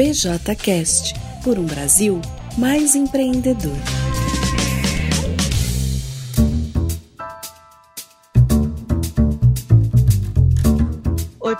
BJCast por um Brasil mais empreendedor.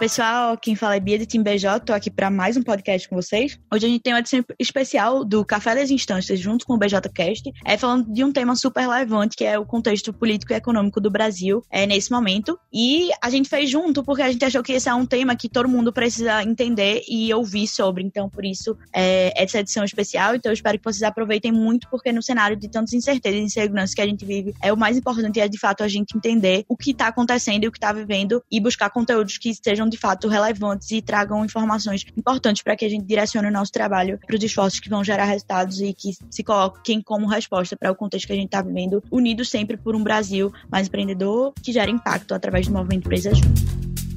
Pessoal. Quem fala é Bia de Team BJ. Tô aqui para mais um podcast com vocês. Hoje a gente tem uma edição especial do Café das Instâncias junto com o BJcast, é falando de um tema super relevante que é o contexto político e econômico do Brasil é nesse momento. E a gente fez junto porque a gente achou que esse é um tema que todo mundo precisa entender e ouvir sobre. Então, por isso, é essa edição especial. Então, eu espero que vocês aproveitem muito porque no cenário de tantas incertezas e inseguranças que a gente vive, é o mais importante é de fato a gente entender o que está acontecendo e o que está vivendo e buscar conteúdos que sejam de fato relevantes e tragam informações importantes para que a gente direcione o nosso trabalho para os esforços que vão gerar resultados e que se coloquem como resposta para o contexto que a gente está vivendo, unidos sempre por um Brasil mais empreendedor que gera impacto através do movimento Empresa Junto.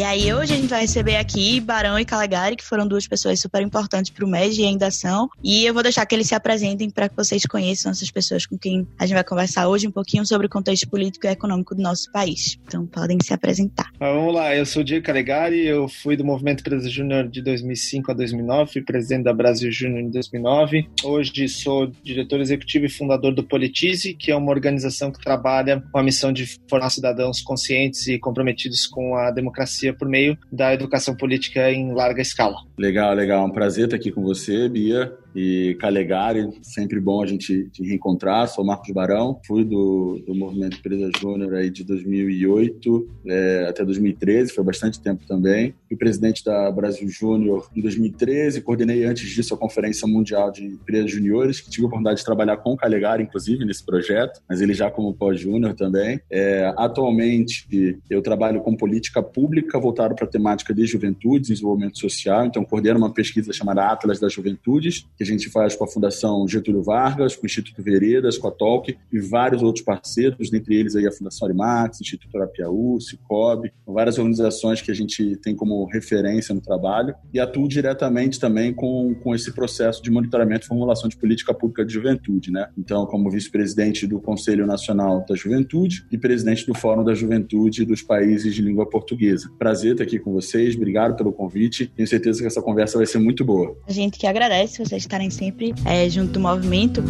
E aí hoje a gente vai receber aqui Barão e Calegari, que foram duas pessoas super importantes para o MED e ainda são. E eu vou deixar que eles se apresentem para que vocês conheçam essas pessoas com quem a gente vai conversar hoje um pouquinho sobre o contexto político e econômico do nosso país. Então podem se apresentar. Ah, vamos lá, eu sou o Diego Calegari, eu fui do Movimento Empresa Júnior de 2005 a 2009, fui presidente da Brasil Júnior em 2009. Hoje sou diretor executivo e fundador do Politize, que é uma organização que trabalha com a missão de formar cidadãos conscientes e comprometidos com a democracia por meio da educação política em larga escala. Legal, legal. Um prazer estar aqui com você, Bia e Calegari, sempre bom a gente te reencontrar. Sou Marcos Barão, fui do, do Movimento Empresa Júnior aí de 2008 é, até 2013, foi bastante tempo também. Fui presidente da Brasil Júnior em 2013, coordenei antes disso a Conferência Mundial de Empresas Juniores, que tive a oportunidade de trabalhar com o Calegari, inclusive, nesse projeto, mas ele já como pós-júnior também. É, atualmente, eu trabalho com política pública voltada para a temática de juventude, desenvolvimento social, então coordeno uma pesquisa chamada Atlas das Juventudes, que a gente faz com a Fundação Getúlio Vargas, com o Instituto Veredas, com a Tolk e vários outros parceiros, dentre eles aí a Fundação Arimax, Instituto Arapiaú, Cicobi, várias organizações que a gente tem como referência no trabalho e atuo diretamente também com, com esse processo de monitoramento e formulação de política pública de juventude, né? Então, como vice-presidente do Conselho Nacional da Juventude e presidente do Fórum da Juventude dos países de língua portuguesa. Prazer estar aqui com vocês, obrigado pelo convite. Tenho certeza que essa conversa vai ser muito boa. A gente que agradece vocês estarem sempre é, junto do movimento.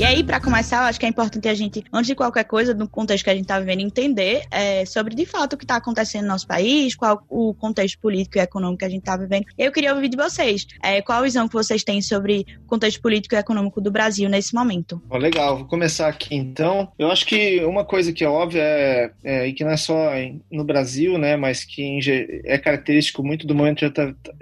E aí, para começar, eu acho que é importante a gente, antes de qualquer coisa, no contexto que a gente está vivendo, entender é, sobre de fato o que está acontecendo no nosso país, qual o contexto político e econômico que a gente está vivendo. Eu queria ouvir de vocês, é, qual a visão que vocês têm sobre o contexto político e econômico do Brasil nesse momento. Oh, legal, vou começar aqui então. Eu acho que uma coisa que é óbvia é, é e que não é só no Brasil, né, mas que é característico muito do momento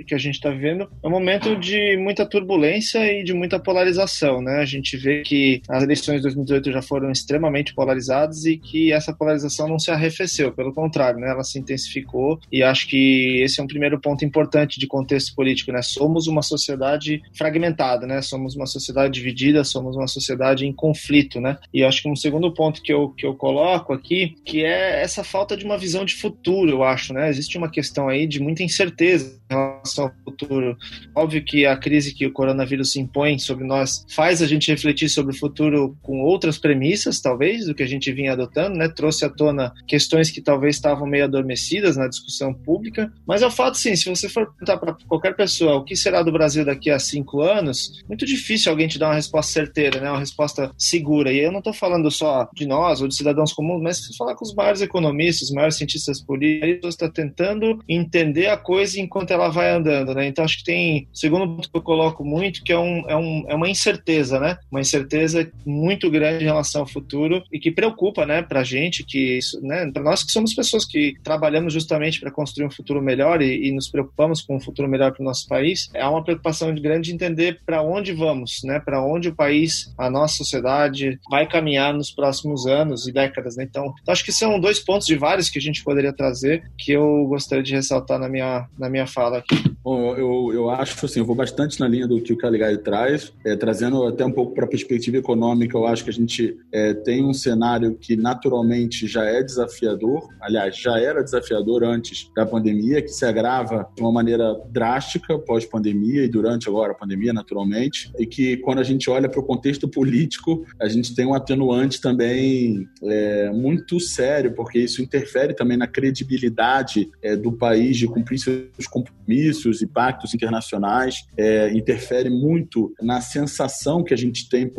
que a gente está vivendo, é um momento de muita turbulência e de muita polarização, né? A gente vê que as eleições de 2018 já foram extremamente polarizadas e que essa polarização não se arrefeceu, pelo contrário, né, ela se intensificou e acho que esse é um primeiro ponto importante de contexto político, né? Somos uma sociedade fragmentada, né? Somos uma sociedade dividida, somos uma sociedade em conflito, né? E acho que um segundo ponto que eu, que eu coloco aqui, que é essa falta de uma visão de futuro, eu acho, né? Existe uma questão aí de muita incerteza em relação ao futuro. Óbvio que a crise que o coronavírus impõe sobre nós faz a gente refletir sobre futuro com outras premissas, talvez, do que a gente vinha adotando, né? Trouxe à tona questões que talvez estavam meio adormecidas na discussão pública. Mas é o fato, sim, se você for perguntar para qualquer pessoa o que será do Brasil daqui a cinco anos, muito difícil alguém te dar uma resposta certeira, né? Uma resposta segura. E eu não estou falando só de nós ou de cidadãos comuns, mas se falar com os maiores economistas, os maiores cientistas políticos, está tentando entender a coisa enquanto ela vai andando, né? Então acho que tem, segundo ponto que eu coloco muito, que é, um, é, um, é uma incerteza, né? Uma incerteza incerteza muito grande em relação ao futuro e que preocupa, né, pra gente, que né, para nós que somos pessoas que trabalhamos justamente para construir um futuro melhor e, e, nos preocupamos com um futuro melhor para o nosso país, é uma preocupação grande de entender para onde vamos, né, para onde o país, a nossa sociedade vai caminhar nos próximos anos e décadas, né? Então, então, acho que são dois pontos de vários que a gente poderia trazer que eu gostaria de ressaltar na minha na minha fala aqui. Bom, eu, eu acho assim, eu vou bastante na linha do que o Caligari traz, é, trazendo até um pouco para a perspectiva econômica. Eu acho que a gente é, tem um cenário que naturalmente já é desafiador, aliás, já era desafiador antes da pandemia, que se agrava de uma maneira drástica pós-pandemia e durante agora a pandemia, naturalmente, e que quando a gente olha para o contexto político, a gente tem um atenuante também é, muito sério, porque isso interfere também na credibilidade é, do país de cumprir seus compromissos e pactos internacionais, é, interfere muito na sensação que a gente tem,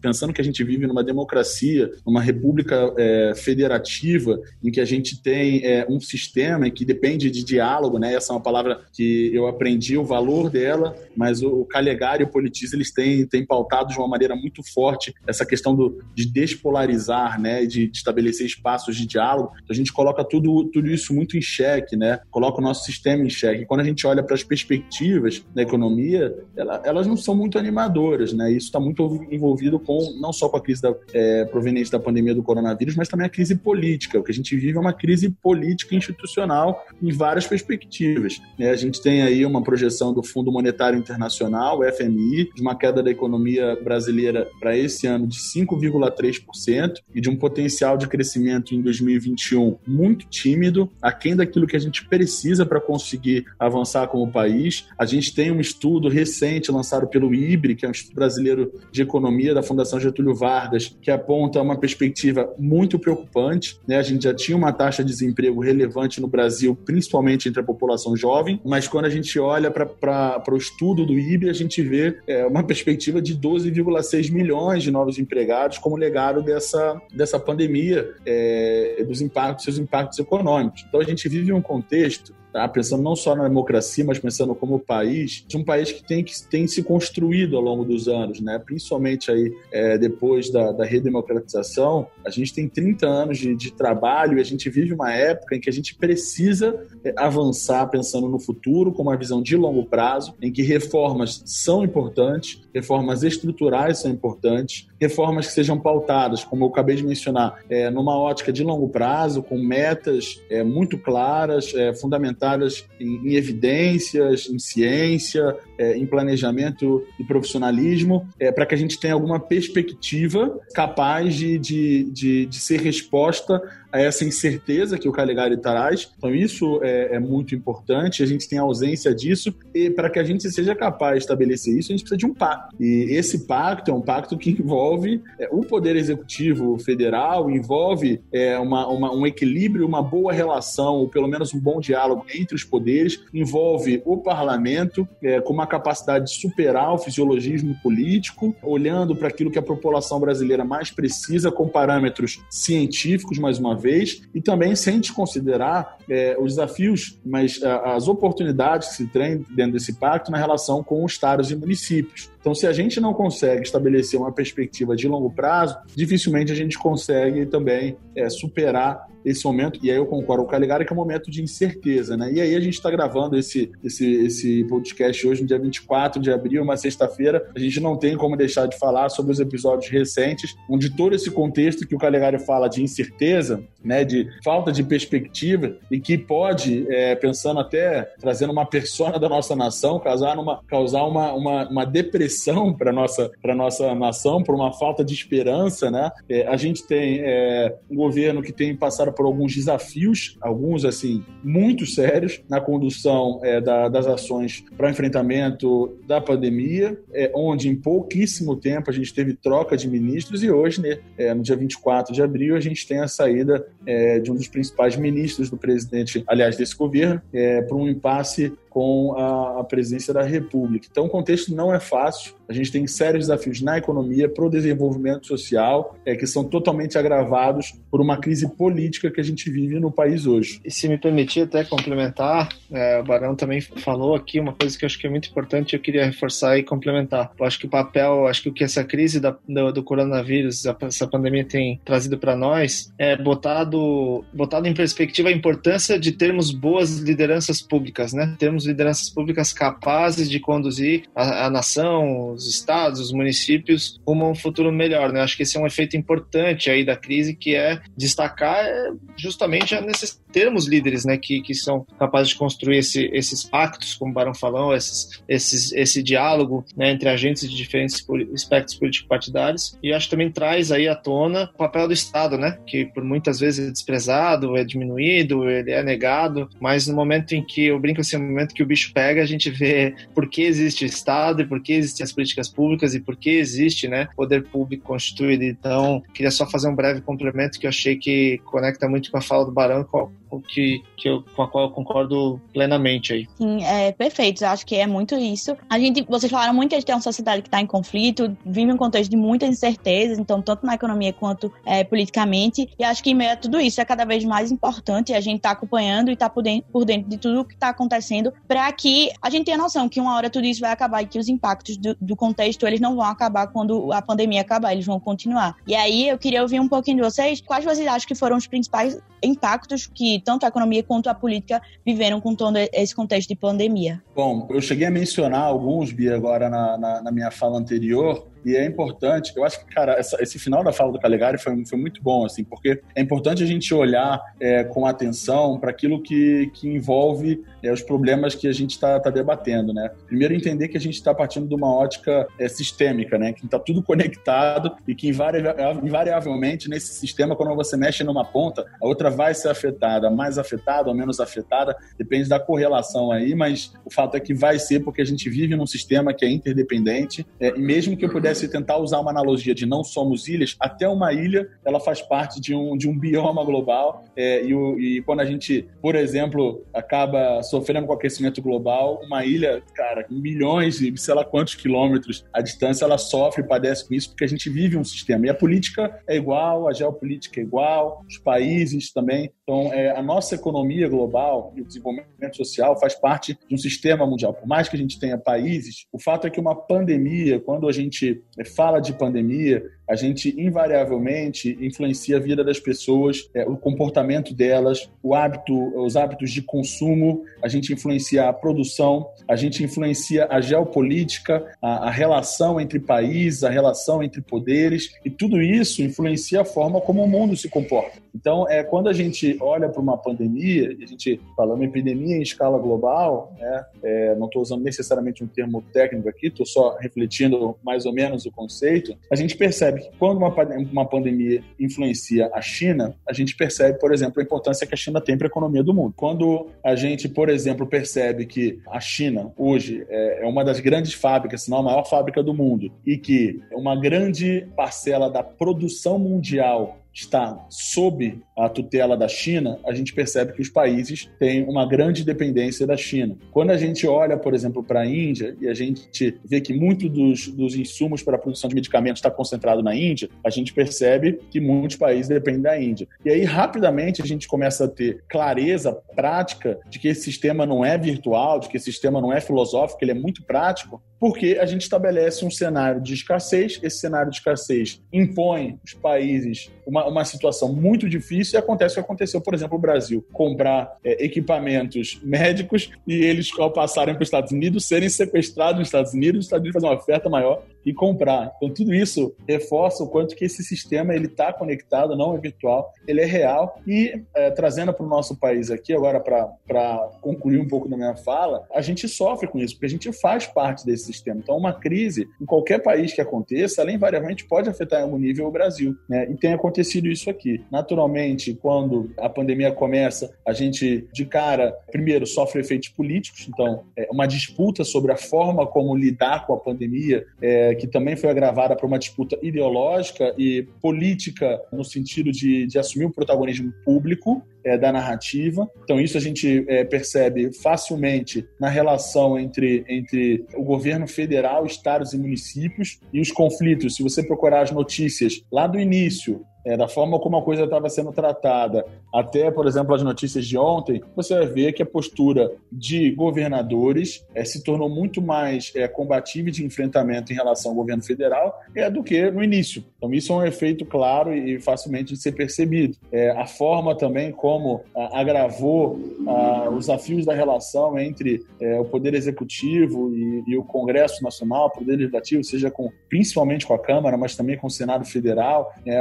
pensando que a gente vive numa democracia, numa república é, federativa, em que a gente tem é, um sistema que depende de diálogo, né? Essa é uma palavra que eu aprendi o valor dela, mas o Calegari e o Politiz, eles têm, têm pautado de uma maneira muito forte essa questão do, de despolarizar, né? De, de estabelecer espaços de diálogo. Então, a gente coloca tudo, tudo isso muito em xeque, né? Coloca o nosso sistema em xeque. Quando a gente olha para as perspectivas da economia, ela, elas não são muito animadoras, né? Isso está muito envolvido com não só com a crise da, é, proveniente da pandemia do coronavírus, mas também a crise política. O que a gente vive é uma crise política institucional em várias perspectivas. É, a gente tem aí uma projeção do Fundo Monetário Internacional, FMI, de uma queda da economia brasileira para esse ano de 5,3% e de um potencial de crescimento em 2021 muito tímido, aquém daquilo que a gente precisa para conseguir avançar como país. A gente tem um estudo recente lançado pelo IBRE, que é um Instituto Brasileiro de Economia da Fundação Getúlio Vargas, que aponta uma perspectiva muito preocupante. Né? A gente já tinha uma taxa de desemprego relevante no Brasil, principalmente entre a população jovem, mas quando a gente olha para o estudo do IBRE, a gente vê é, uma perspectiva de 12,6 milhões de novos empregados como legado dessa, dessa pandemia, é, dos impactos, seus impactos econômicos. Então a gente vive um contexto tá? pensando não só na democracia, mas pensando como país, de um país que tem, que tem se construído ao longo dos anos, né? principalmente aí, é, depois da, da redemocratização, a gente tem 30 anos de, de, trabalho e a gente vive uma época em que a gente precisa é, avançar pensando no futuro com uma visão de longo prazo, em que reformas são importantes, reformas estruturais são importantes, reformas que sejam pautadas, como eu acabei de mencionar, é, numa ótica de longo prazo, com metas é, muito claras, é, fundamentadas em, em, evidências, em ciência, é, em planejamento e profissionalismo, é, para que a gente tenha alguma perspectiva capaz de, de, de, de ser resposta a essa incerteza que o Caligari traz. Então, isso é, é muito importante. A gente tem a ausência disso. E para que a gente seja capaz de estabelecer isso, a gente precisa de um pacto. E esse pacto é um pacto que envolve é, o Poder Executivo Federal, envolve é, uma, uma, um equilíbrio, uma boa relação, ou pelo menos um bom diálogo entre os poderes, envolve o parlamento é, com uma capacidade de superar o fisiologismo político, olhando para aquilo que a população brasileira mais precisa com parâmetros científicos, mais uma vez, e também sem desconsiderar é, os desafios, mas a, as oportunidades que se tem dentro desse pacto na relação com os estados e municípios. Então, se a gente não consegue estabelecer uma perspectiva de longo prazo, dificilmente a gente consegue também é, superar esse momento, e aí eu concordo com o Caligari, que é um momento de incerteza, né? E aí a gente está gravando esse, esse, esse podcast hoje, no dia 24 de abril, uma sexta-feira. A gente não tem como deixar de falar sobre os episódios recentes, onde todo esse contexto que o Caligari fala de incerteza, né, de falta de perspectiva, e que pode, é, pensando até, trazendo uma persona da nossa nação, causar uma, causar uma, uma, uma depressão para nossa para nossa nação, por uma falta de esperança, né? É, a gente tem é, um governo que tem passado passaram por alguns desafios, alguns assim muito sérios na condução é, da, das ações para enfrentamento da pandemia, é, onde em pouquíssimo tempo a gente teve troca de ministros e hoje, né, é, no dia 24 de abril, a gente tem a saída é, de um dos principais ministros do presidente, aliás, desse governo, é, para um impasse com a, a presidência da República. Então, o contexto não é fácil. A gente tem sérios desafios na economia, para o desenvolvimento social, é, que são totalmente agravados por uma crise política que a gente vive no país hoje. E se me permitir até complementar, é, o Barão também falou aqui uma coisa que eu acho que é muito importante, eu queria reforçar e complementar. Eu acho que o papel, acho que o que essa crise da, do, do coronavírus, essa pandemia tem trazido para nós, é botado, botado em perspectiva a importância de termos boas lideranças públicas, né? Termos lideranças públicas capazes de conduzir a, a nação, os estados, os municípios rumo a um futuro melhor. Né? Acho que esse é um efeito importante aí da crise, que é destacar é, justamente a necessidade de termos líderes né, que, que são capazes de construir esse, esses pactos, como o Barão falou, esses, esses, esse diálogo né, entre agentes de diferentes espectros político-partidários. E acho que também traz aí à tona o papel do Estado, né, que por muitas vezes é desprezado, é diminuído, ele é negado, mas no momento em que, eu brinco assim, no momento que o bicho pega, a gente vê por que existe Estado e por que existem as políticas públicas e por que existe né, poder público constituído. Então, queria só fazer um breve complemento que eu achei que conecta muito com a fala do Barão, com, que, que eu, com a qual eu concordo plenamente aí. Sim, é perfeito. Eu acho que é muito isso. A gente, vocês falaram muito que a gente é uma sociedade que está em conflito, vive um contexto de muitas incertezas, então, tanto na economia quanto é, politicamente. E acho que em meio a tudo isso é cada vez mais importante a gente estar tá acompanhando e estar tá por, por dentro de tudo que está acontecendo para que a gente tenha noção que uma hora tudo isso vai acabar e que os impactos do, do contexto eles não vão acabar quando a pandemia acabar, eles vão continuar. E aí eu queria ouvir um pouquinho de vocês, quais vocês acham que foram os principais impactos que tanto a economia quanto a política viveram com todo esse contexto de pandemia? Bom, eu cheguei a mencionar alguns, Bia, agora na, na, na minha fala anterior, e é importante, eu acho que, cara, essa, esse final da fala do Calegari foi, foi muito bom, assim, porque é importante a gente olhar é, com atenção para aquilo que, que envolve é, os problemas que a gente está tá debatendo, né? Primeiro, entender que a gente está partindo de uma ótica é, sistêmica, né? Que está tudo conectado e que invariavelmente nesse sistema, quando você mexe numa ponta, a outra vai ser afetada, mais afetada ou menos afetada, depende da correlação aí, mas o fato é que vai ser porque a gente vive num sistema que é interdependente é, e mesmo que eu pudesse tentar usar uma analogia de não somos ilhas, até uma ilha ela faz parte de um, de um bioma global é, e, o, e quando a gente, por exemplo, acaba sofrendo com o aquecimento global, uma ilha, cara, milhões e sei lá quantos quilômetros à distância, ela sofre e padece com isso porque a gente vive um sistema. E a política é igual, a geopolítica é igual, os países também. Então, é, a nossa economia global e o desenvolvimento social faz parte de um sistema mundial. Por mais que a gente tenha países, o fato é que uma pandemia, quando a gente fala de pandemia, a gente invariavelmente influencia a vida das pessoas, é, o comportamento delas, o hábito, os hábitos de consumo, a gente influencia a produção, a gente influencia a geopolítica, a, a relação entre países, a relação entre poderes, e tudo isso influencia a forma como o mundo se comporta. Então, é, quando a gente olha para uma pandemia, a gente fala uma epidemia em escala global, né, é, não estou usando necessariamente um termo técnico aqui, estou só refletindo mais ou menos o conceito, a gente percebe que quando uma, uma pandemia influencia a China, a gente percebe, por exemplo, a importância que a China tem para a economia do mundo. Quando a gente, por exemplo, percebe que a China hoje é, é uma das grandes fábricas, se não a maior fábrica do mundo, e que uma grande parcela da produção mundial está sob a tutela da China, a gente percebe que os países têm uma grande dependência da China. Quando a gente olha, por exemplo, para a Índia e a gente vê que muito dos, dos insumos para a produção de medicamentos está concentrado na Índia, a gente percebe que muitos países dependem da Índia. E aí, rapidamente, a gente começa a ter clareza prática de que esse sistema não é virtual, de que esse sistema não é filosófico, ele é muito prático, porque a gente estabelece um cenário de escassez, esse cenário de escassez impõe os países uma, uma situação muito difícil e acontece o que aconteceu, por exemplo, o Brasil comprar é, equipamentos médicos e eles, ao passarem para os Estados Unidos, serem sequestrados nos Estados Unidos, os Estados Unidos fazer uma oferta maior e comprar. Então, tudo isso reforça o quanto que esse sistema ele está conectado, não é virtual, ele é real. E é, trazendo para o nosso país aqui, agora para concluir um pouco da minha fala, a gente sofre com isso, porque a gente faz parte desse sistema. Então, uma crise em qualquer país que aconteça, ela invariavelmente pode afetar em algum nível o Brasil. Né? E tem acontecido isso aqui. Naturalmente, quando a pandemia começa, a gente, de cara, primeiro, sofre efeitos políticos. Então, é uma disputa sobre a forma como lidar com a pandemia. É, que também foi agravada por uma disputa ideológica e política no sentido de, de assumir o protagonismo público é, da narrativa. Então, isso a gente é, percebe facilmente na relação entre, entre o governo federal, estados e municípios e os conflitos. Se você procurar as notícias lá do início, é, da forma como a coisa estava sendo tratada, até, por exemplo, as notícias de ontem, você vai ver que a postura de governadores é, se tornou muito mais é, combativa de enfrentamento em relação ao governo federal é, do que no início. Então, isso é um efeito claro e facilmente de ser percebido. É, a forma também como a, agravou a, os desafios da relação entre é, o Poder Executivo e, e, o Congresso Nacional, Poder Legislativo, seja com, principalmente com a Câmara, mas também com o Senado Federal, é,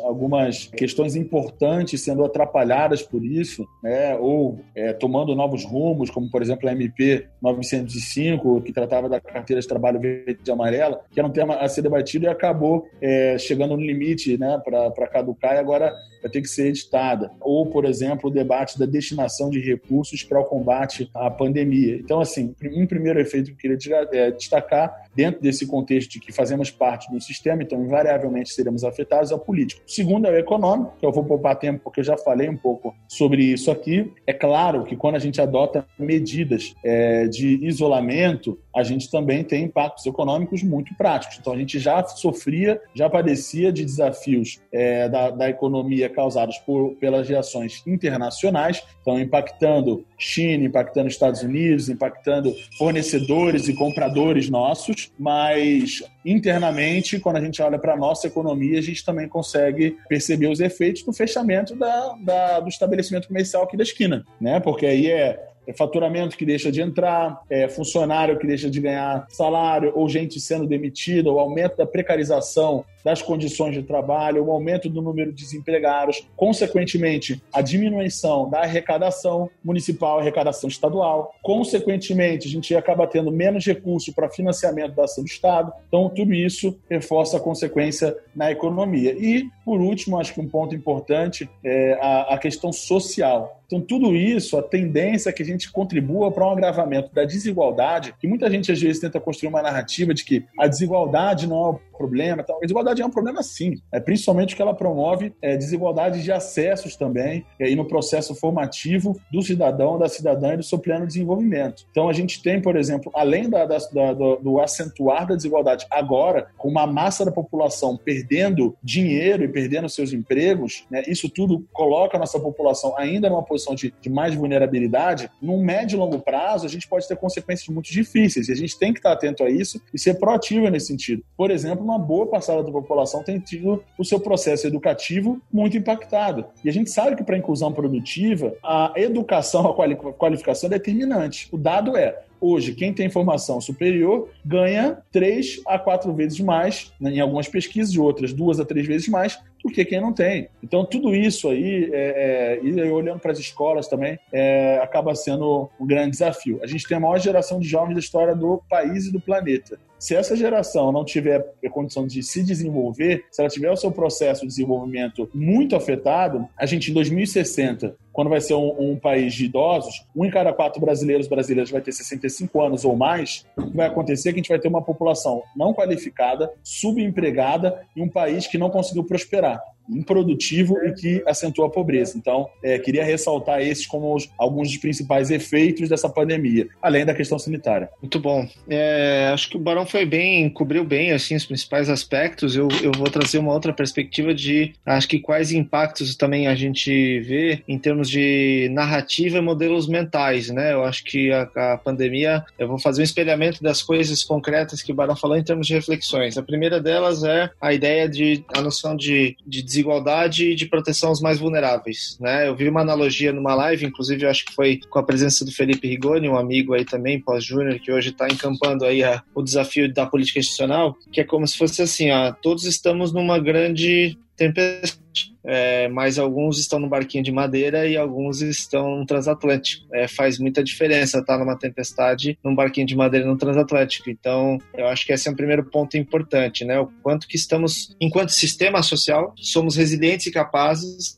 algumas, algumas questões importantes sendo atrapalhadas por isso, né, ou é, tomando novos rumos, como, por exemplo, a MP 905, que tratava da carteira de trabalho verde e amarela, que era um tema a ser debatido e acabou é, chegando no limite né, para caducar e agora vai ter que ser editada. Ou, por exemplo, o debate da destinação de recursos para o combate à pandemia. Então, assim, um primeiro efeito que eu queria é, destacar, dentro desse contexto de que fazemos parte do sistema, então invariavelmente seremos afetados, é o político. O segundo é o econômico, que eu vou poupar tempo porque eu já falei um pouco sobre isso aqui. É claro que quando a gente adota medidas é, de isolamento, a gente também tem impactos econômicos muito práticos. Então, a gente já sofria, já padecia de desafios é, da, da economia causados por, pelas reações internacionais, então impactando China, impactando Estados Unidos, impactando fornecedores e compradores nossos, mas internamente, quando a gente olha para a nossa economia, a gente também consegue perceber os efeitos do fechamento da, da, do estabelecimento comercial aqui da esquina, né? Porque aí é é faturamento que deixa de entrar, é funcionário que deixa de ganhar salário, ou gente sendo demitida, o aumento da precarização das condições de trabalho, o aumento do número de desempregados, consequentemente, a diminuição da arrecadação municipal, arrecadação estadual. Consequentemente, a gente acaba tendo menos recurso para financiamento da ação do Estado. Então, tudo isso reforça a consequência na economia. E, por último, acho que um ponto importante é a, a questão social. Então, tudo isso, a tendência é que a gente contribua para um agravamento da desigualdade, que muita gente às vezes tenta construir uma narrativa de que a desigualdade não é o problema. Tal. A desigualdade é um problema sim, é, principalmente que ela promove é, desigualdade de acessos também e no processo formativo do cidadão, da cidadã e do seu pleno desenvolvimento. Então, a gente tem, por exemplo, além da, da, da, do, do acentuar da desigualdade agora, com uma massa da população perdendo dinheiro e perdendo seus empregos, né, isso tudo coloca a nossa população ainda numa posição de, de mais vulnerabilidade, num médio e longo prazo, a gente pode ter consequências muito difíceis. E a gente tem que estar atento a isso e ser proativo nesse sentido. Por exemplo, uma boa parcela da população tem tido o seu processo educativo muito impactado. E a gente sabe que para a inclusão produtiva, a educação, a qualificação é determinante. O dado é, Hoje, quem tem formação superior ganha três a quatro vezes mais, né, em algumas pesquisas, e outras duas a três vezes mais, do que quem não tem. Então, tudo isso aí, é, é, e olhando para as escolas também, é, acaba sendo um grande desafio. A gente tem a maior geração de jovens da história do país e do planeta. Se essa geração não tiver condição de se desenvolver, se ela tiver o seu processo de desenvolvimento muito afetado, a gente em 2060, quando vai ser um, um país de idosos, um em cada quatro brasileiros brasileiros vai ter 65 anos ou mais, o que vai acontecer é que a gente vai ter uma população não qualificada, subempregada e um país que não conseguiu prosperar improdutivo e que acentua a pobreza. Então, é, queria ressaltar esses como os, alguns dos principais efeitos dessa pandemia, além da questão sanitária. Muito bom. É, acho que o Barão foi bem, cobriu bem assim os principais aspectos. Eu, eu vou trazer uma outra perspectiva de, acho que quais impactos também a gente vê em termos de narrativa e modelos mentais, né? Eu acho que a, a pandemia, eu vou fazer um espelhamento das coisas concretas que o Barão falou em termos de reflexões. A primeira delas é a ideia de, a noção de, de desigualdade e de proteção aos mais vulneráveis. Né? Eu vi uma analogia numa live, inclusive acho que foi com a presença do Felipe Rigoni, um amigo aí também, pós-júnior, que hoje está encampando aí a, o desafio da política institucional, que é como se fosse assim, ó, todos estamos numa grande tempestade é, mas alguns estão no barquinho de madeira e alguns estão no transatlântico. É, faz muita diferença estar numa tempestade num barquinho de madeira no transatlântico. Então, eu acho que esse é um primeiro ponto importante, né? O quanto que estamos, enquanto sistema social, somos resilientes e capazes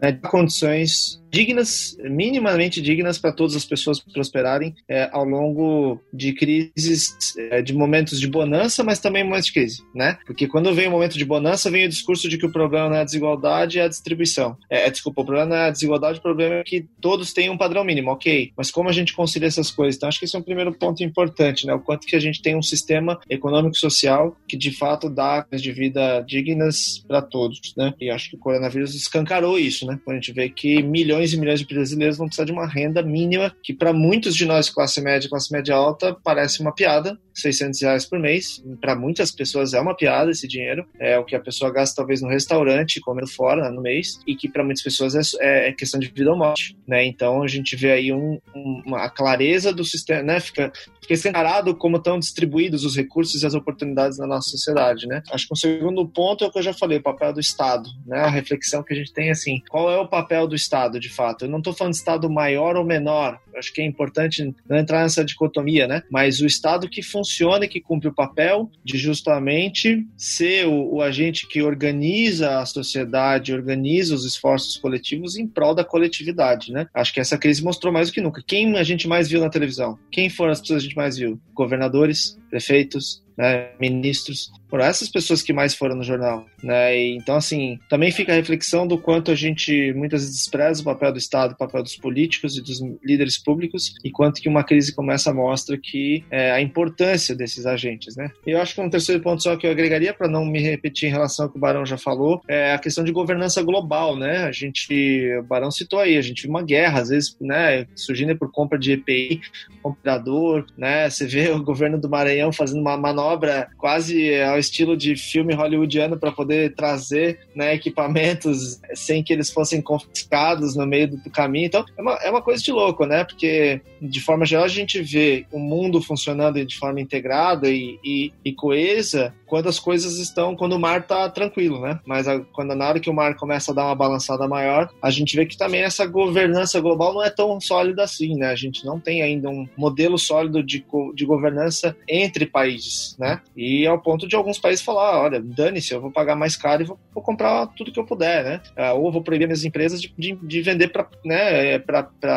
né, de condições dignas, minimamente dignas para todas as pessoas prosperarem é, ao longo de crises, é, de momentos de bonança, mas também momentos de crise, né? Porque quando vem o momento de bonança, vem o discurso de que o problema não é a desigualdade, é a distribuição. É, é, desculpa, o problema não é a desigualdade, o problema é que todos têm um padrão mínimo, ok. Mas como a gente concilia essas coisas? Então, acho que esse é um primeiro ponto importante, né? O quanto que a gente tem um sistema econômico social que, de fato, dá de vida dignas para todos, né? E acho que o coronavírus escancarou isso, né? Quando a gente vê que milhões e milhões de brasileiros vão precisar de uma renda mínima, que para muitos de nós, classe média e classe média alta, parece uma piada, 600 reais por mês. Para muitas pessoas é uma piada esse dinheiro. É o que a pessoa gasta talvez no restaurante, comendo fora né, no mês, e que para muitas pessoas é, é, questão de vida ou morte. Né? Então a gente vê aí um, um, uma clareza do sistema, né? fica, fica escancarado como estão distribuídos os recursos e as oportunidades na nossa sociedade. Né? Acho que um segundo ponto é o que eu já falei, o papel do Estado. Né? A reflexão que a gente tem assim, qual é o papel do Estado de fato? Eu não estou falando de Estado maior ou menor, acho que é importante não entrar nessa dicotomia, né? mas o Estado que funciona e que cumpre o papel de justamente ser o, o agente que organiza a sociedade, organiza os esforços coletivos em prol da coletividade, né? Acho que essa crise mostrou mais do que nunca. Quem a gente mais viu na televisão? Quem foram as pessoas que a gente mais viu? Governadores, prefeitos, né, ministros, foram essas pessoas que mais foram no jornal, né? E, então, assim, também fica a reflexão do quanto a gente muitas vezes despreza o papel do Estado, o papel dos políticos e dos líderes públicos, e quanto que uma crise como essa mostra que é, a importância desses agentes, né? E eu acho que um terceiro ponto só que eu agregaria para não me repetir em relação ao que o Barão já falou é a questão de governança global, né? A gente, o Barão citou aí, a gente viu uma guerra, às vezes, né, surgindo por compra de EPI, comprador, né? Você vê o governo do Maranhão fazendo uma manobra quase ao estilo de filme hollywoodiano para poder trazer né, equipamentos sem que eles fossem confiscados no meio do caminho. Então, é uma, é uma coisa de louco, né? Porque, de forma geral, a gente vê o mundo funcionando de forma integrada e, e, e coesa quando as coisas estão, quando o mar está tranquilo, né? Mas a, quando na hora que o mar começa a dar uma balançada maior, a gente vê que também essa governança global não é tão sólida assim, né? A gente não tem ainda um modelo sólido de, de governança entre países né? E ao ponto de alguns países falar, olha, dane-se, eu vou pagar mais caro e vou, vou comprar tudo que eu puder, né? Ah, ou vou proibir minhas empresas de, de, de vender para né,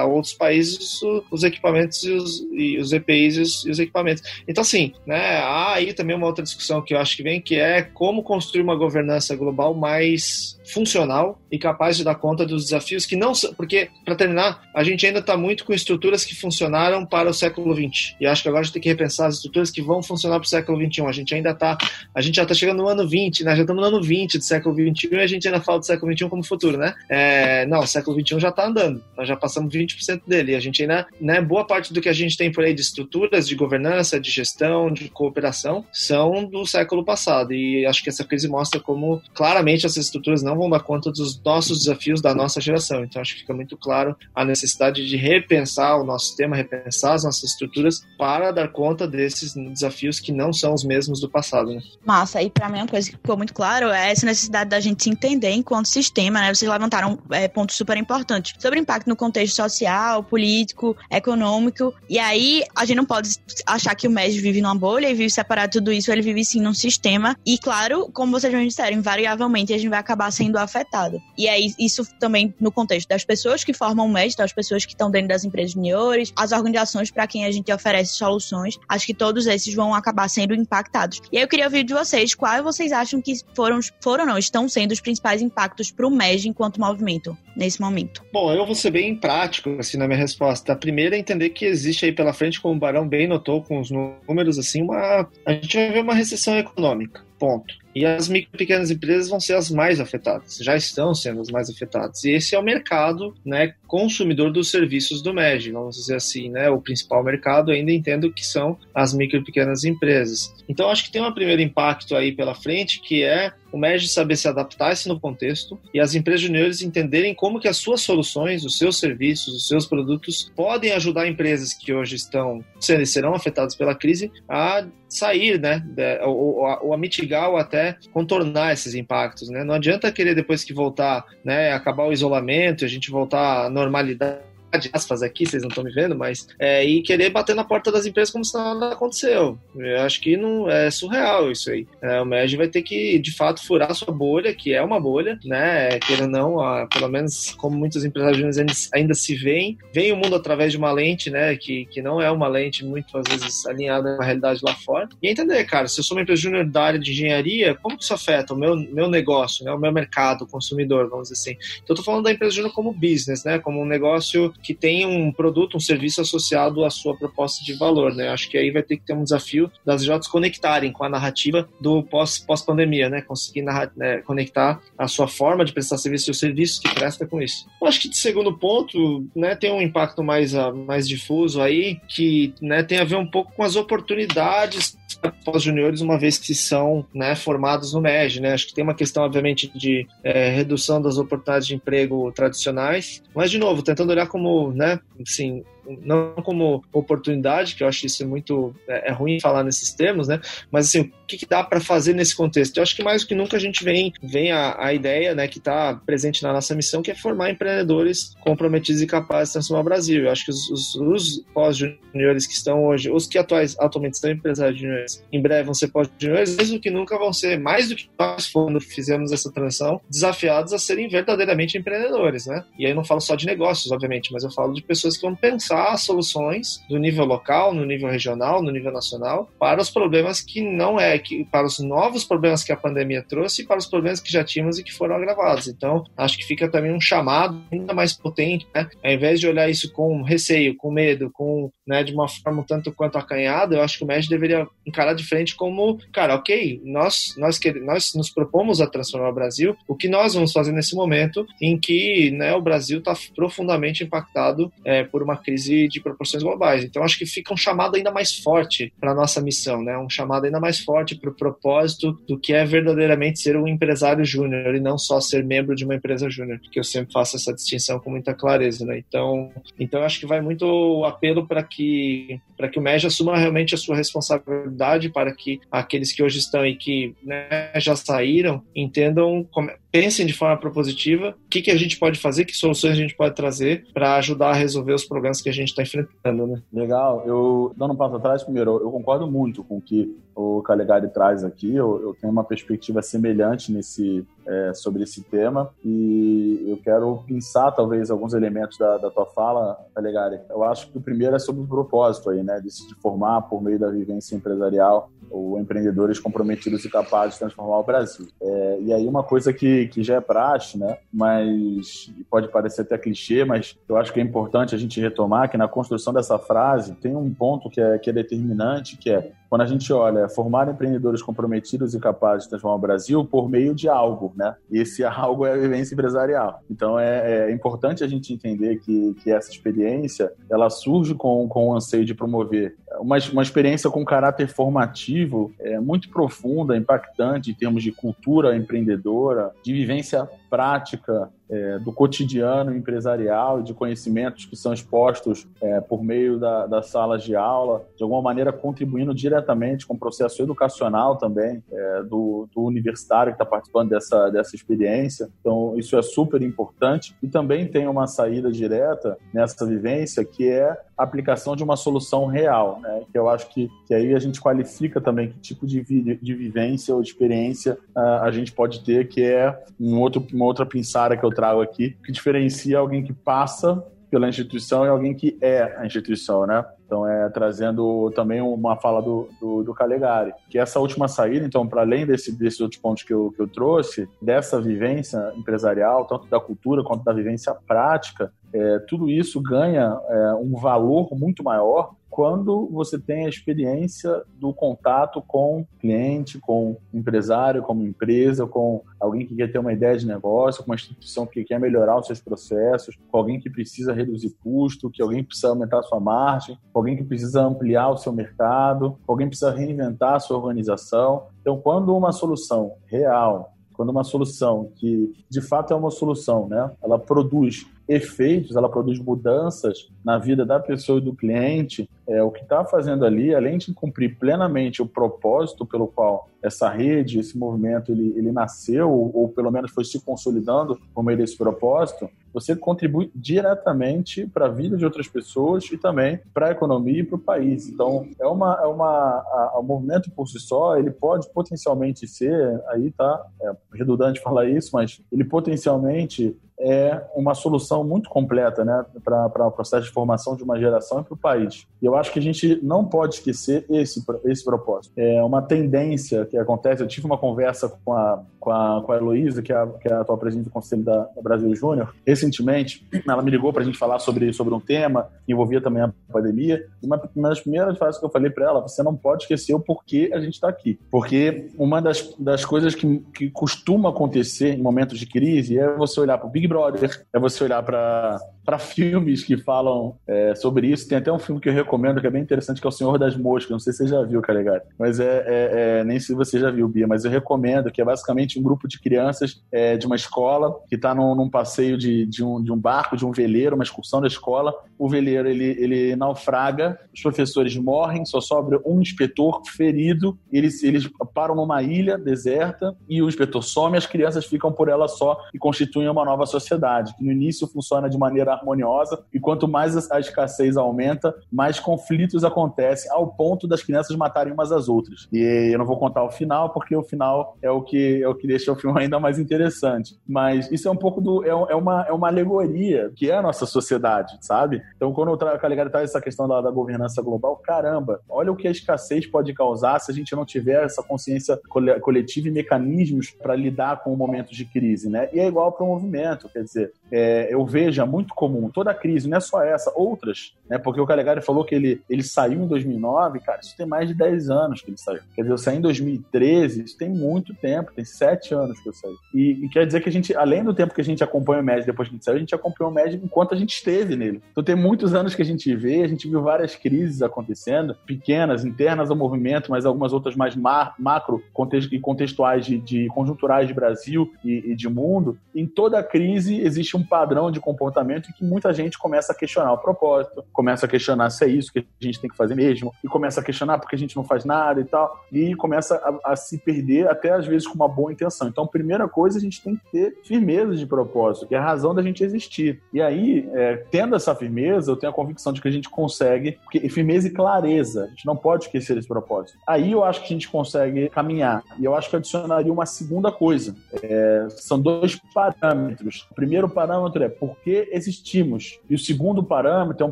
outros países os equipamentos e os, e os EPIs e os, e os, equipamentos. Então, assim, né, há aí também uma outra discussão que eu acho que vem, que é como construir uma governança global mais funcional e capaz de dar conta dos desafios que não são. Porque, para terminar, a gente ainda está muito com estruturas que funcionaram para o século XX. E acho que agora a gente tem que repensar as estruturas que vão funcionar para o século XXI. A gente ainda está, a gente já está chegando no ano 20, né? Já estamos no ano 20 do século XXI e a gente ainda fala do século XXI como futuro, né? É, não, o século XXI já está andando. Nós já passamos 20% dele. A gente ainda, né? Boa parte do que a gente tem por aí de estruturas de governança, de gestão, de cooperação, são do século passado. E acho que essa crise mostra como claramente essas estruturas não vão dar conta dos nossos desafios da nossa geração. Então acho que fica muito claro a necessidade de repensar o nosso sistema, repensar as nossas estruturas para dar conta desses desafios que não são os mesmos do passado, né? Massa, e para mim uma coisa que ficou muito claro é essa necessidade da gente se entender enquanto sistema, né? Vocês levantaram é, pontos super importantes sobre impacto no contexto social, político, econômico, e aí a gente não pode achar que o MES vive numa bolha e vive separado tudo isso, ele vive sim num sistema, e claro, como vocês já disseram, invariavelmente a gente vai acabar sendo afetado. E aí isso também no contexto das pessoas que formam o MES, das pessoas que estão dentro das empresas juniores, as organizações para quem a gente oferece soluções, acho que todos esses vão acabar sendo impactados. E aí eu queria ouvir de vocês quais vocês acham que foram, foram não, estão sendo os principais impactos para o MEG enquanto movimento nesse momento. Bom, eu vou ser bem prático assim na minha resposta. A primeira é entender que existe aí pela frente, como o Barão bem notou com os números assim, uma a gente vai ver uma recessão econômica econômica. Ponto. E as micro e pequenas empresas vão ser as mais afetadas, já estão sendo as mais afetadas. E esse é o mercado né, consumidor dos serviços do MEG, vamos dizer assim, né? O principal mercado ainda entendo que são as micro e pequenas empresas. Então acho que tem um primeiro impacto aí pela frente que é o MEG saber se adaptar a esse no contexto e as empresas juniores entenderem como que as suas soluções, os seus serviços, os seus produtos podem ajudar empresas que hoje estão sendo serão afetadas pela crise a sair, né, ou, ou, ou, a mitigar ou até contornar esses impactos, né? Não adianta querer depois que voltar, né, acabar o isolamento, a gente voltar à normalidade aspas aqui, vocês não estão me vendo, mas é, e querer bater na porta das empresas como se nada aconteceu. Eu acho que não é surreal isso aí. É, o MED vai ter que, de fato, furar sua bolha, que é uma bolha, né? Queira ou não, pelo menos como muitos empresários ainda, ainda se veem, veem o mundo através de uma lente, né? Que, que não é uma lente muitas vezes alinhada com a realidade lá fora. E entender, cara, se eu sou uma empresa júnior da área de engenharia, como que isso afeta o meu, meu negócio, né? O meu mercado, o consumidor, vamos dizer assim. Então, eu tô falando da empresa júnior como business, né? Como um negócio que tem um produto, um serviço associado à sua proposta de valor, né? Acho que aí vai ter que ter um desafio das JOTs conectarem com a narrativa do pós-pandemia, pós né? Conseguir né, conectar a sua forma de prestar serviço e os serviços que presta com isso. Eu acho que de segundo ponto, né, tem um impacto mais, uh, mais difuso aí, que né, tem a ver um pouco com as oportunidades pós-juniores, uma vez que são né, formados no MEG. Né? Acho que tem uma questão, obviamente, de é, redução das oportunidades de emprego tradicionais, mas, de novo, tentando olhar como, né, assim, não como oportunidade, que eu acho isso muito é, é ruim falar nesses termos, né? Mas assim, o que, que dá para fazer nesse contexto? Eu acho que mais do que nunca a gente vem, vem a, a ideia, né, que está presente na nossa missão, que é formar empreendedores comprometidos e capazes de transformar o Brasil. Eu acho que os, os, os pós-juniores que estão hoje, os que atuais, atualmente estão empresários juniores, em breve vão ser pós-juniores, mais do que nunca vão ser, mais do que nós quando fizemos essa transição, desafiados a serem verdadeiramente empreendedores, né? E aí eu não falo só de negócios, obviamente, mas eu falo de pessoas que vão pensar pensar soluções no nível local, no nível regional, no nível nacional, para os problemas que não é, que, para os novos problemas que a pandemia trouxe e para os problemas que já tínhamos e que foram agravados. Então, acho que fica também um chamado ainda mais potente, né? Ao invés de olhar isso com receio, com medo, com, né, de uma forma tanto quanto acanhada, eu acho que o MED deveria encarar de frente como, cara, ok, nós, nós, nós nos propomos a transformar o Brasil, o que nós vamos fazer nesse momento em que né, o Brasil está profundamente impactado é, por uma crise crise de proporções globais. Então, acho que fica um chamado ainda mais forte para a nossa missão, né? um chamado ainda mais forte para o propósito do que é verdadeiramente ser um empresário júnior e não só ser membro de uma empresa júnior, que eu sempre faço essa distinção com muita clareza. Né? Então, então, acho que vai muito o apelo para que, que o MEJ assuma realmente a sua responsabilidade para que aqueles que hoje estão e que né, já saíram entendam como, pensem de forma propositiva o que, que a gente pode fazer, que soluções a gente pode trazer para ajudar a resolver os problemas que a gente está enfrentando. Né? Legal. Eu, dando um passo atrás, primeiro, eu concordo muito com o que o Calegari traz aqui. Eu, eu tenho uma perspectiva semelhante nesse, é, sobre esse tema e eu quero pensar talvez alguns elementos da, da tua fala, Calegari. Eu acho que o primeiro é sobre o propósito aí, né, de se formar por meio da vivência empresarial ou empreendedores comprometidos e capazes de transformar o Brasil. É, e aí uma coisa que, que já é praxe, né, mas pode parecer até clichê, mas eu acho que é importante a gente retomar que na construção dessa frase tem um ponto que é, que é determinante, que é quando a gente olha formar empreendedores comprometidos e capazes de transformar o Brasil por meio de algo, né? E esse algo é a vivência empresarial. Então é, é importante a gente entender que, que essa experiência ela surge com, com o anseio de promover uma, uma experiência com caráter formativo é, muito profunda, impactante em termos de cultura empreendedora, de vivência prática é, do cotidiano empresarial, de conhecimentos que são expostos é, por meio da, das salas de aula, de alguma maneira contribuindo diretamente com o processo educacional também é, do, do, universitário que está participando dessa, dessa experiência. Então, isso é super importante. E também tem uma saída direta nessa vivência, que é a aplicação de uma solução real, né? que eu acho que, que aí a gente qualifica também que tipo de, vi, de vivência ou de experiência uh, a gente pode ter, que é um outro, uma outra pinçada que eu trago aqui, que diferencia alguém que passa pela instituição e alguém que é a instituição, né? Então, é trazendo também uma fala do, do, do Calegari, que essa última saída, então, para além desse, desses outros pontos que eu, que eu trouxe, dessa vivência empresarial, tanto da cultura quanto da vivência prática, é, tudo isso ganha é, um valor muito maior quando você tem a experiência do contato com cliente, com empresário, como empresa, com alguém que quer ter uma ideia de negócio, com uma instituição que quer melhorar os seus processos, com alguém que precisa reduzir custo, que alguém precisa aumentar a sua margem, com alguém que precisa ampliar o seu mercado, com alguém que precisa reinventar a sua organização. Então, quando uma solução real, quando uma solução que de fato é uma solução, né, ela produz efeitos, ela produz mudanças na vida da pessoa e do cliente, é, o que está fazendo ali, além de cumprir plenamente o propósito pelo qual essa rede, esse movimento, ele, ele nasceu, ou, ou pelo menos foi se consolidando por meio desse propósito, você contribui diretamente para a vida de outras pessoas e também para a economia e para o país. Então, é uma, é uma a, a, o movimento por si só, ele pode potencialmente ser, aí tá é redundante falar isso, mas ele potencialmente é uma solução muito completa né, para o processo de formação de uma geração e para o país. E eu acho que a gente não pode esquecer esse, esse propósito. É uma tendência que acontece. Eu tive uma conversa com a, com a, com a Heloísa, que é a, que é a atual presidente do Conselho da, da Brasil Júnior, recentemente. Ela me ligou para a gente falar sobre, sobre um tema que envolvia também a pandemia. Uma, uma das primeiras frases que eu falei para ela: você não pode esquecer o porquê a gente está aqui. Porque uma das, das coisas que, que costuma acontecer em momentos de crise é você olhar para o Big Brother, é você olhar para para filmes que falam é, sobre isso. Tem até um filme que eu recomendo que é bem interessante, que é O Senhor das Moscas. Não sei se você já viu, Calegari. Mas é, é, é, nem se você já viu, Bia, mas eu recomendo, que é basicamente um grupo de crianças é, de uma escola que está num, num, passeio de, de, um, de um barco, de um veleiro, uma excursão da escola. O veleiro ele, ele naufraga, os professores morrem, só sobra um inspetor ferido. Eles, eles param numa ilha deserta e o inspetor some, as crianças ficam por ela só e constituem uma nova sociedade, que no início funciona de maneira harmoniosa e quanto mais a escassez aumenta, mais conflitos acontecem ao ponto das crianças matarem umas às outras. E eu não vou contar o final porque o final é o que é o que deixa o filme ainda mais interessante. Mas isso é um pouco do é, é uma é uma alegoria que é a nossa sociedade, sabe? Então quando o Caligari traz essa questão da, da governança global, caramba, olha o que a escassez pode causar se a gente não tiver essa consciência coletiva e mecanismos para lidar com momentos de crise, né? E é igual para o movimento, quer dizer, é, eu vejo muito comum, toda crise, não é só essa, outras, né? Porque o Calegari falou que ele, ele saiu em 2009, cara, isso tem mais de 10 anos que ele saiu. Quer dizer, eu saí em 2013, isso tem muito tempo, tem 7 anos que eu saí. E, e quer dizer que a gente, além do tempo que a gente acompanha o MED depois que a gente saiu, a gente acompanhou o MED enquanto a gente esteve nele. Então tem muitos anos que a gente vê, a gente viu várias crises acontecendo, pequenas, internas ao movimento, mas algumas outras mais macro e contextuais de, de conjunturais de Brasil e, e de mundo. Em toda crise existe um padrão de comportamento que muita gente começa a questionar o propósito, começa a questionar se é isso que a gente tem que fazer mesmo, e começa a questionar porque a gente não faz nada e tal, e começa a, a se perder até às vezes com uma boa intenção. Então, primeira coisa, a gente tem que ter firmeza de propósito, que é a razão da gente existir. E aí, é, tendo essa firmeza, eu tenho a convicção de que a gente consegue, porque firmeza e clareza, a gente não pode esquecer esse propósito. Aí eu acho que a gente consegue caminhar. E eu acho que adicionaria uma segunda coisa. É, são dois parâmetros. O primeiro parâmetro é por que existimos? E o segundo parâmetro é um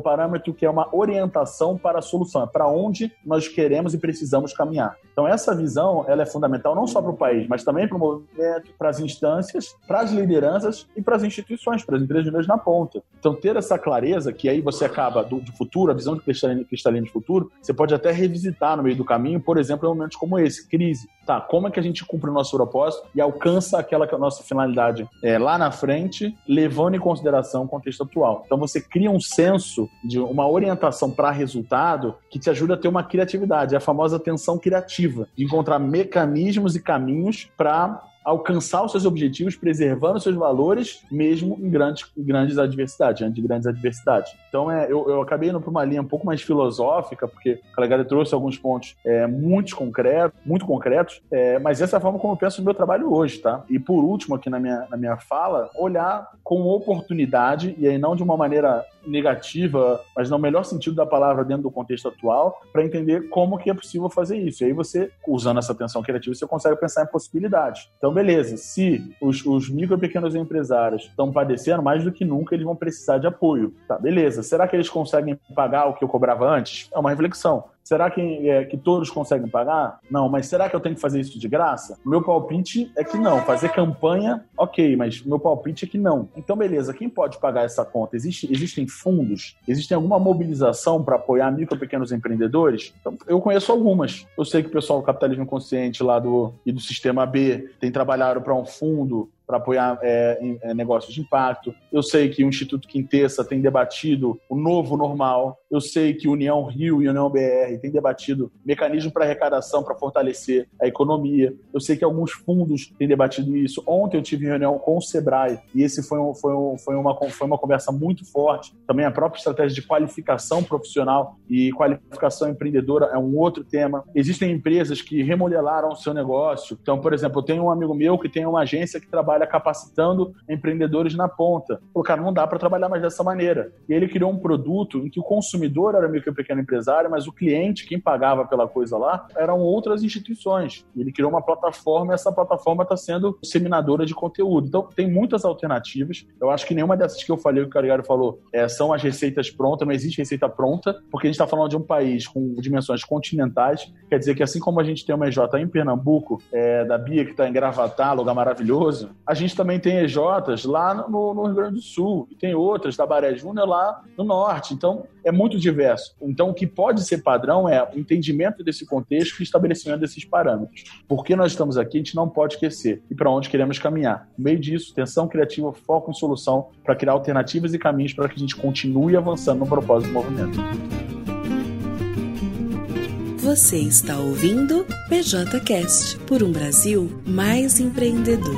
parâmetro que é uma orientação para a solução, é para onde nós queremos e precisamos caminhar. Então essa visão ela é fundamental não só para o país, mas também para o movimento, para as instâncias, para as lideranças e para as instituições, para as empresas na ponta. Então ter essa clareza, que aí você acaba do, do futuro, a visão de cristalino, cristalino de futuro, você pode até revisitar no meio do caminho, por exemplo, em momentos como esse, crise. Tá, como é que a gente cumpre o nosso propósito e alcança aquela que é a nossa finalidade é, lá na frente, levando em consideração o contexto atual. Então você cria um senso de uma orientação para resultado que te ajuda a ter uma criatividade, a famosa atenção criativa, encontrar mecanismos e caminhos para alcançar os seus objetivos, preservando os seus valores, mesmo em grandes, grandes adversidades, diante de grandes adversidades. Então, é, eu, eu acabei indo para uma linha um pouco mais filosófica, porque o Calegari trouxe alguns pontos é, muito, concretos, muito concretos, é, mas essa é a forma como eu penso no meu trabalho hoje, tá? E por último, aqui na minha, na minha fala, olhar com oportunidade, e aí não de uma maneira negativa, mas no melhor sentido da palavra dentro do contexto atual, para entender como que é possível fazer isso. E aí você, usando essa atenção criativa, você consegue pensar em possibilidades. Então, beleza, se os, os micro e pequenos empresários estão padecendo, mais do que nunca eles vão precisar de apoio. Tá, beleza. Será que eles conseguem pagar o que eu cobrava antes? É uma reflexão. Será que, é, que todos conseguem pagar? Não, mas será que eu tenho que fazer isso de graça? Meu palpite é que não. Fazer campanha, ok, mas meu palpite é que não. Então, beleza, quem pode pagar essa conta? Existe, existem fundos? Existe alguma mobilização para apoiar micro e pequenos empreendedores? Então, eu conheço algumas. Eu sei que o pessoal do Capitalismo Consciente lá do, e do Sistema B tem trabalhado para um fundo para apoiar é, em, é, negócios de impacto. Eu sei que o Instituto Quintessa tem debatido o novo normal. Eu sei que União Rio e União BR têm debatido mecanismo para arrecadação para fortalecer a economia. Eu sei que alguns fundos têm debatido isso. Ontem eu tive reunião com o Sebrae e esse foi, um, foi, um, foi, uma, foi uma conversa muito forte. Também a própria estratégia de qualificação profissional e qualificação empreendedora é um outro tema. Existem empresas que remodelaram o seu negócio. Então, por exemplo, eu tenho um amigo meu que tem uma agência que trabalha capacitando empreendedores na ponta. O cara não dá para trabalhar mais dessa maneira. E ele criou um produto em que o consumidor era meio que um pequeno empresário, mas o cliente, quem pagava pela coisa lá, eram outras instituições. Ele criou uma plataforma e essa plataforma está sendo disseminadora de conteúdo. Então, tem muitas alternativas. Eu acho que nenhuma dessas que eu falei, que o Carigaro falou, é, são as receitas prontas, não existe receita pronta, porque a gente está falando de um país com dimensões continentais. Quer dizer que assim como a gente tem uma EJ em Pernambuco, é, da Bia que está em Gravatá, lugar maravilhoso, a gente também tem EJs lá no, no Rio Grande do Sul, e tem outras da Baré Júnior lá no norte. Então, é muito diverso. Então, o que pode ser padrão é o entendimento desse contexto e estabelecimento desses parâmetros. Por que nós estamos aqui, a gente não pode esquecer. E para onde queremos caminhar. No meio disso, tensão criativa, foco em solução para criar alternativas e caminhos para que a gente continue avançando no propósito do movimento. Você está ouvindo PJCast por um Brasil mais empreendedor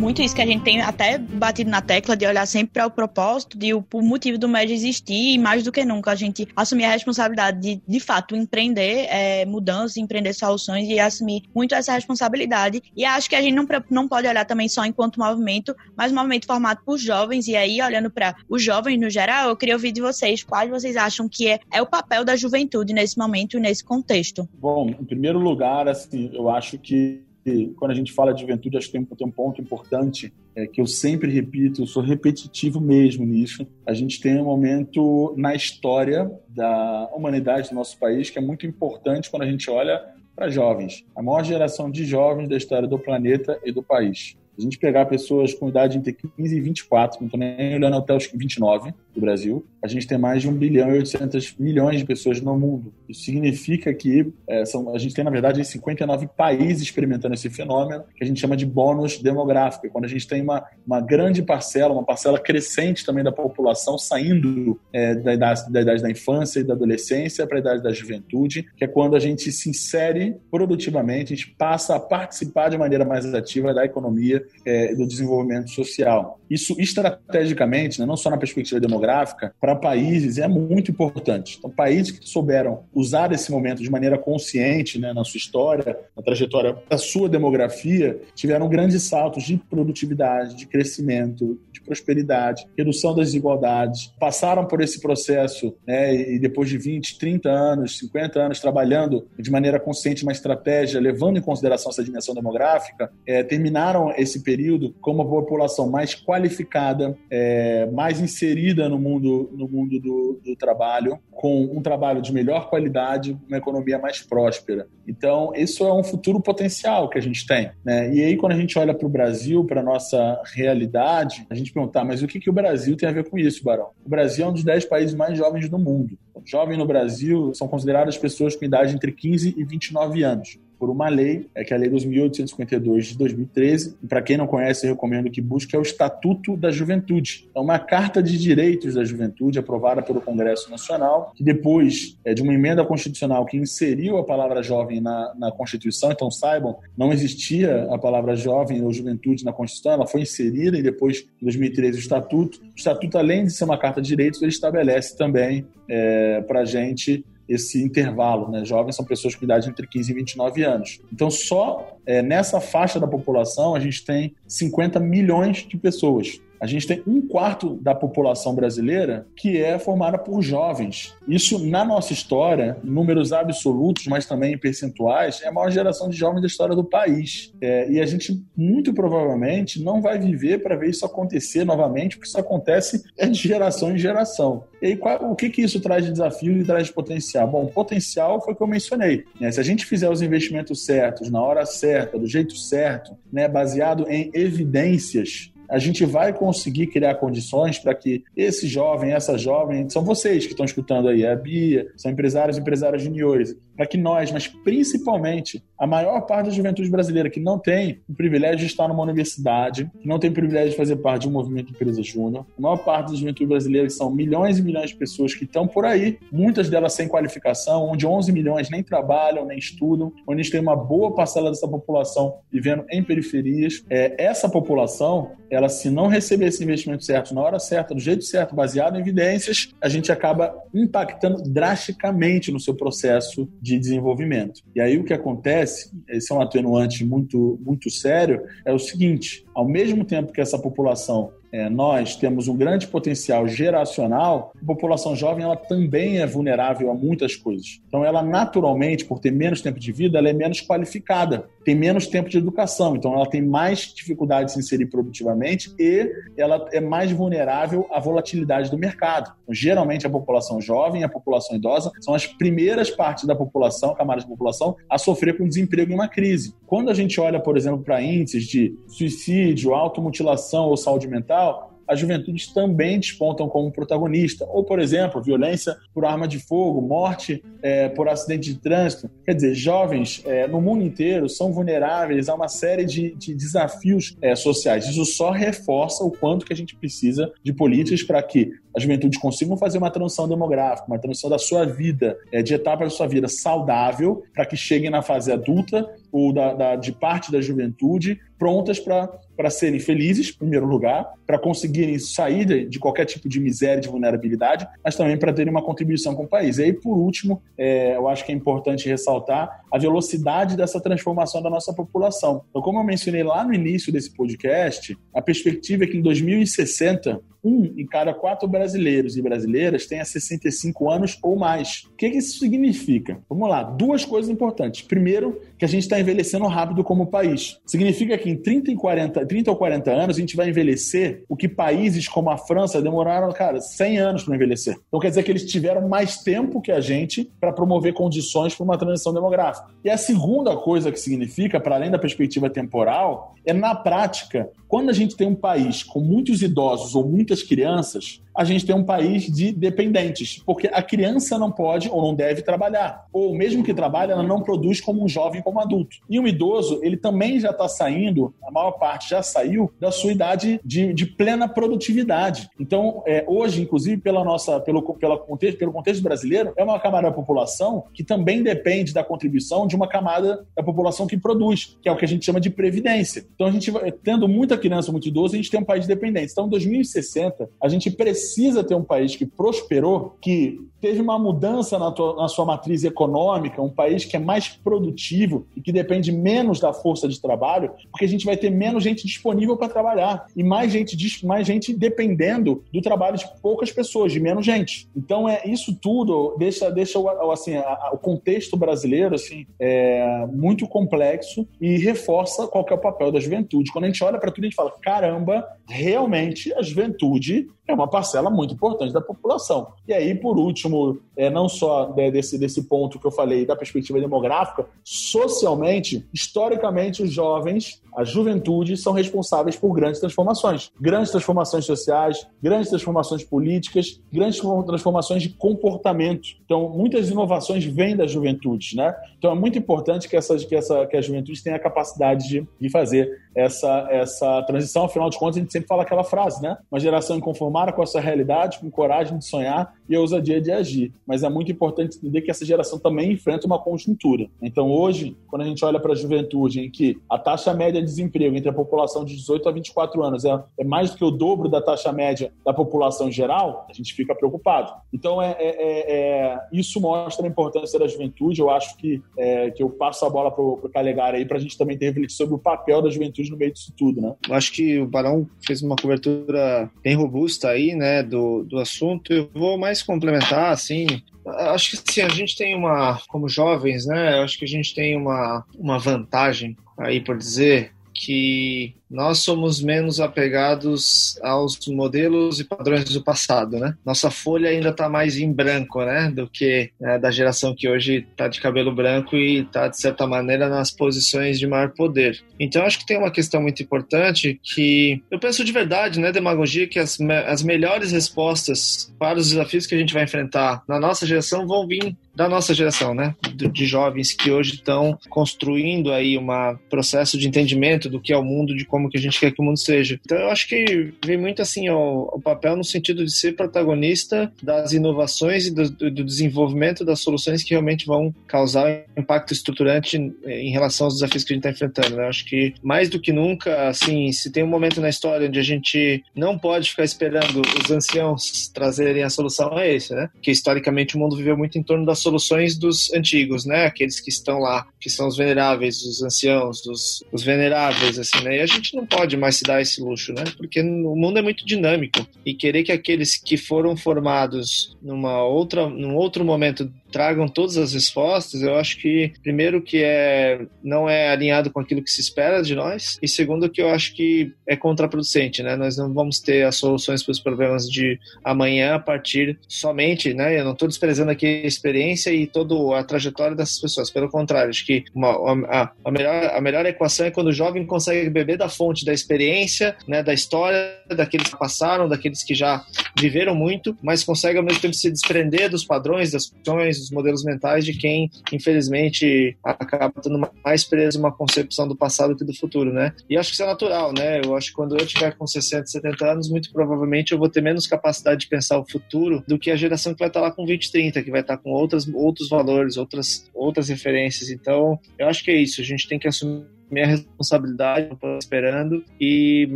muito isso que a gente tem até batido na tecla de olhar sempre para o propósito, de o, o motivo do MED existir e mais do que nunca a gente assumir a responsabilidade de, de fato, empreender é, mudanças, empreender soluções e assumir muito essa responsabilidade. E acho que a gente não, não pode olhar também só enquanto movimento, mas um movimento formado por jovens. E aí, olhando para os jovens no geral, eu queria ouvir de vocês quais vocês acham que é, é o papel da juventude nesse momento e nesse contexto. Bom, em primeiro lugar, assim, eu acho que quando a gente fala de juventude, acho que tem, tem um ponto importante é, que eu sempre repito, eu sou repetitivo mesmo nisso. A gente tem um momento na história da humanidade do nosso país que é muito importante quando a gente olha para jovens. A maior geração de jovens da história do planeta e do país a gente pegar pessoas com idade entre 15 e 24, não estou nem olhando até os 29 do Brasil, a gente tem mais de 1 bilhão e 800 milhões de pessoas no mundo. Isso significa que é, são, a gente tem, na verdade, 59 países experimentando esse fenômeno, que a gente chama de bônus demográfico. quando a gente tem uma, uma grande parcela, uma parcela crescente também da população saindo é, da, idade, da idade da infância e da adolescência para a idade da juventude, que é quando a gente se insere produtivamente, a gente passa a participar de maneira mais ativa da economia é, do desenvolvimento social. Isso, estrategicamente, né, não só na perspectiva demográfica, para países é muito importante. Então, países que souberam usar esse momento de maneira consciente né, na sua história, na trajetória da sua demografia, tiveram grandes saltos de produtividade, de crescimento, de prosperidade, redução das desigualdades, passaram por esse processo né, e depois de 20, 30 anos, 50 anos trabalhando de maneira consciente uma estratégia, levando em consideração essa dimensão demográfica, é, terminaram esse esse período com uma população mais qualificada, é, mais inserida no mundo, no mundo do, do trabalho, com um trabalho de melhor qualidade, uma economia mais próspera. Então, isso é um futuro potencial que a gente tem. Né? E aí, quando a gente olha para o Brasil, para a nossa realidade, a gente pergunta, tá, mas o que, que o Brasil tem a ver com isso, Barão? O Brasil é um dos 10 países mais jovens do mundo. Jovem no Brasil são consideradas pessoas com idade entre 15 e 29 anos por uma lei, é que é a Lei 2.852 de 2013. Para quem não conhece, recomendo que busque, é o Estatuto da Juventude. É uma carta de direitos da juventude aprovada pelo Congresso Nacional, que depois é, de uma emenda constitucional que inseriu a palavra jovem na, na Constituição, então saibam, não existia a palavra jovem ou juventude na Constituição, ela foi inserida e depois, em 2013, o Estatuto. O Estatuto, além de ser uma carta de direitos, ele estabelece também é, para a gente esse intervalo. Né? Jovens são pessoas com idade entre 15 e 29 anos. Então, só é, nessa faixa da população, a gente tem 50 milhões de pessoas a gente tem um quarto da população brasileira que é formada por jovens. Isso, na nossa história, números absolutos, mas também em percentuais, é a maior geração de jovens da história do país. É, e a gente, muito provavelmente, não vai viver para ver isso acontecer novamente, porque isso acontece de geração em geração. E aí, qual, o que, que isso traz de desafio e traz de potencial? Bom, potencial foi o que eu mencionei. Né? Se a gente fizer os investimentos certos, na hora certa, do jeito certo, né, baseado em evidências, a gente vai conseguir criar condições para que esse jovem, essa jovem, são vocês que estão escutando aí, a Bia, são empresários e empresárias juniores, para que nós, mas principalmente a maior parte da juventude brasileira que não tem o privilégio de estar numa universidade, que não tem o privilégio de fazer parte de um movimento empresa júnior, a maior parte da juventude brasileira que são milhões e milhões de pessoas que estão por aí, muitas delas sem qualificação, onde 11 milhões nem trabalham, nem estudam, onde a gente tem uma boa parcela dessa população vivendo em periferias. É, essa população, ela se não receber esse investimento certo na hora certa, do jeito certo, baseado em evidências, a gente acaba impactando drasticamente no seu processo de desenvolvimento. E aí o que acontece acontece, esse é um atenuante muito, muito sério, é o seguinte: ao mesmo tempo que essa população é, nós temos um grande potencial geracional, a população jovem ela também é vulnerável a muitas coisas. Então, ela naturalmente, por ter menos tempo de vida, ela é menos qualificada, tem menos tempo de educação, então ela tem mais dificuldade de se inserir produtivamente e ela é mais vulnerável à volatilidade do mercado. Então, geralmente, a população jovem e a população idosa são as primeiras partes da população, camadas da população, a sofrer com desemprego em uma crise. Quando a gente olha, por exemplo, para índices de suicídio, automutilação ou saúde mental, as juventudes também despontam como protagonista. Ou, por exemplo, violência por arma de fogo, morte é, por acidente de trânsito. Quer dizer, jovens é, no mundo inteiro são vulneráveis a uma série de, de desafios é, sociais. Isso só reforça o quanto que a gente precisa de políticas para que a juventude consigam fazer uma transição demográfica, uma transição da sua vida, é, de etapa da sua vida saudável, para que cheguem na fase adulta ou da, da, de parte da juventude prontas para serem felizes, em primeiro lugar, para conseguirem sair de, qualquer tipo de miséria, de vulnerabilidade, mas também para terem uma contribuição com o país. E aí, por último, é, eu acho que é importante ressaltar a velocidade dessa transformação da nossa população. Então, como eu mencionei lá no início desse podcast, a perspectiva é que em 2060 um em cada quatro brasileiros e brasileiras tenha 65 anos ou mais. O que, que isso significa? Vamos lá, duas coisas importantes. Primeiro, que a gente está envelhecendo rápido como país. Significa que em 30, e 40, 30 ou 40 anos a gente vai envelhecer o que países como a França demoraram, cara, 100 anos para envelhecer. Então quer dizer que eles tiveram mais tempo que a gente para promover condições para uma transição demográfica. E a segunda coisa que significa, para além da perspectiva temporal, é na prática, quando a gente tem um país com muitos idosos ou muitas crianças, a gente tem um país de dependentes, porque a criança não pode ou não deve trabalhar, ou mesmo que trabalhe, ela não produz como um jovem, como um adulto. E um idoso, ele também já está saindo, a maior parte já saiu da sua idade de, de plena produtividade. Então, é, hoje, inclusive, pela nossa, pelo, pela contexto, pelo contexto brasileiro, é uma camada da população que também depende da contribuição de uma camada da população que produz, que é o que a gente chama de previdência. Então, a gente, tendo muita criança, muito idoso, a gente tem um país dependente. Então, em 2060, a gente precisa precisa ter um país que prosperou, que teve uma mudança na, tua, na, sua matriz econômica, um país que é mais produtivo e que depende menos da força de trabalho, porque a gente vai ter menos gente disponível para trabalhar e mais gente, mais gente dependendo do trabalho de poucas pessoas, de menos gente. Então é isso tudo deixa, deixa assim, a, a, o contexto brasileiro assim, é, muito complexo e reforça qual é o papel da juventude. Quando a gente olha para tudo, a gente fala: caramba, realmente a juventude é uma parcela muito importante da população. E aí, por último, é, não só né, desse, desse ponto que eu falei da perspectiva demográfica, socialmente, historicamente, os jovens a juventude são responsáveis por grandes transformações. Grandes transformações sociais, grandes transformações políticas, grandes transformações de comportamento. Então, muitas inovações vêm da juventude, né? Então, é muito importante que, essas, que, essa, que a juventude tenha a capacidade de, de fazer essa, essa transição. Afinal de contas, a gente sempre fala aquela frase, né? Uma geração inconformada com a sua realidade, com coragem de sonhar e a ousadia de agir. Mas é muito importante entender que essa geração também enfrenta uma conjuntura. Então, hoje, quando a gente olha para a juventude, em que a taxa média de desemprego entre a população de 18 a 24 anos é, é mais do que o dobro da taxa média da população geral, a gente fica preocupado. Então, é, é, é, é isso mostra a importância da juventude. Eu acho que, é, que eu passo a bola para o Calegari aí para a gente também ter refletido sobre o papel da juventude no meio disso tudo, né? Eu acho que o Barão fez uma cobertura bem robusta aí, né, do, do assunto. Eu vou mais complementar, assim, Acho que sim, a gente tem uma, como jovens, né? Acho que a gente tem uma, uma vantagem aí por dizer que nós somos menos apegados aos modelos e padrões do passado, né? Nossa folha ainda está mais em branco, né? Do que né, da geração que hoje está de cabelo branco e está, de certa maneira, nas posições de maior poder. Então, acho que tem uma questão muito importante que eu penso de verdade, né, demagogia, que as, as melhores respostas para os desafios que a gente vai enfrentar na nossa geração vão vir da nossa geração, né? De jovens que hoje estão construindo aí um processo de entendimento do que é o mundo, de como que a gente quer que o mundo seja. Então eu acho que vem muito assim o, papel no sentido de ser protagonista das inovações e do, do, desenvolvimento das soluções que realmente vão causar impacto estruturante em relação aos desafios que a gente está enfrentando. Né? Eu acho que mais do que nunca, assim, se tem um momento na história onde a gente não pode ficar esperando os anciãos trazerem a solução, é esse, né? Que historicamente o mundo viveu muito em torno da solução soluções dos antigos, né? Aqueles que estão lá, que são os veneráveis, os anciãos, os veneráveis, assim, né? E a gente não pode mais se dar esse luxo, né? Porque o mundo é muito dinâmico e querer que aqueles que foram formados numa outra, num outro momento tragam todas as respostas, eu acho que primeiro que é não é alinhado com aquilo que se espera de nós e segundo que eu acho que é contraproducente, né? Nós não vamos ter as soluções para os problemas de amanhã a partir somente, né? Eu não estou desprezando aqui a experiência e toda a trajetória dessas pessoas, pelo contrário, acho que uma, a, a, melhor a melhor equação é quando o jovem consegue beber da fonte da experiência, né? Da história daqueles que passaram, daqueles que já viveram muito, mas consegue ao mesmo tempo se desprender dos padrões, das questões dos modelos mentais de quem, infelizmente, acaba tendo mais preso uma concepção do passado que do futuro, né? E acho que isso é natural, né? Eu acho que quando eu tiver com 60, 70 anos, muito provavelmente eu vou ter menos capacidade de pensar o futuro do que a geração que vai estar lá com 20, 30, que vai estar com outras, outros valores, outras, outras referências. Então, eu acho que é isso. A gente tem que assumir minha responsabilidade, estou esperando e,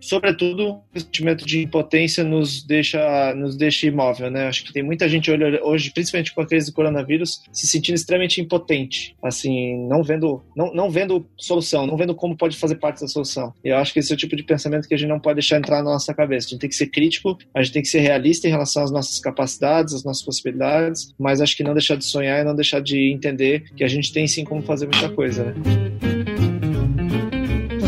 sobretudo, o sentimento de impotência nos deixa, nos deixa imóvel, né? Acho que tem muita gente hoje, principalmente com a crise do coronavírus, se sentindo extremamente impotente, assim, não vendo, não, não vendo solução, não vendo como pode fazer parte da solução. E eu acho que esse é o tipo de pensamento que a gente não pode deixar entrar na nossa cabeça. A gente tem que ser crítico, a gente tem que ser realista em relação às nossas capacidades, às nossas possibilidades, mas acho que não deixar de sonhar e não deixar de entender que a gente tem sim como fazer muita coisa, né?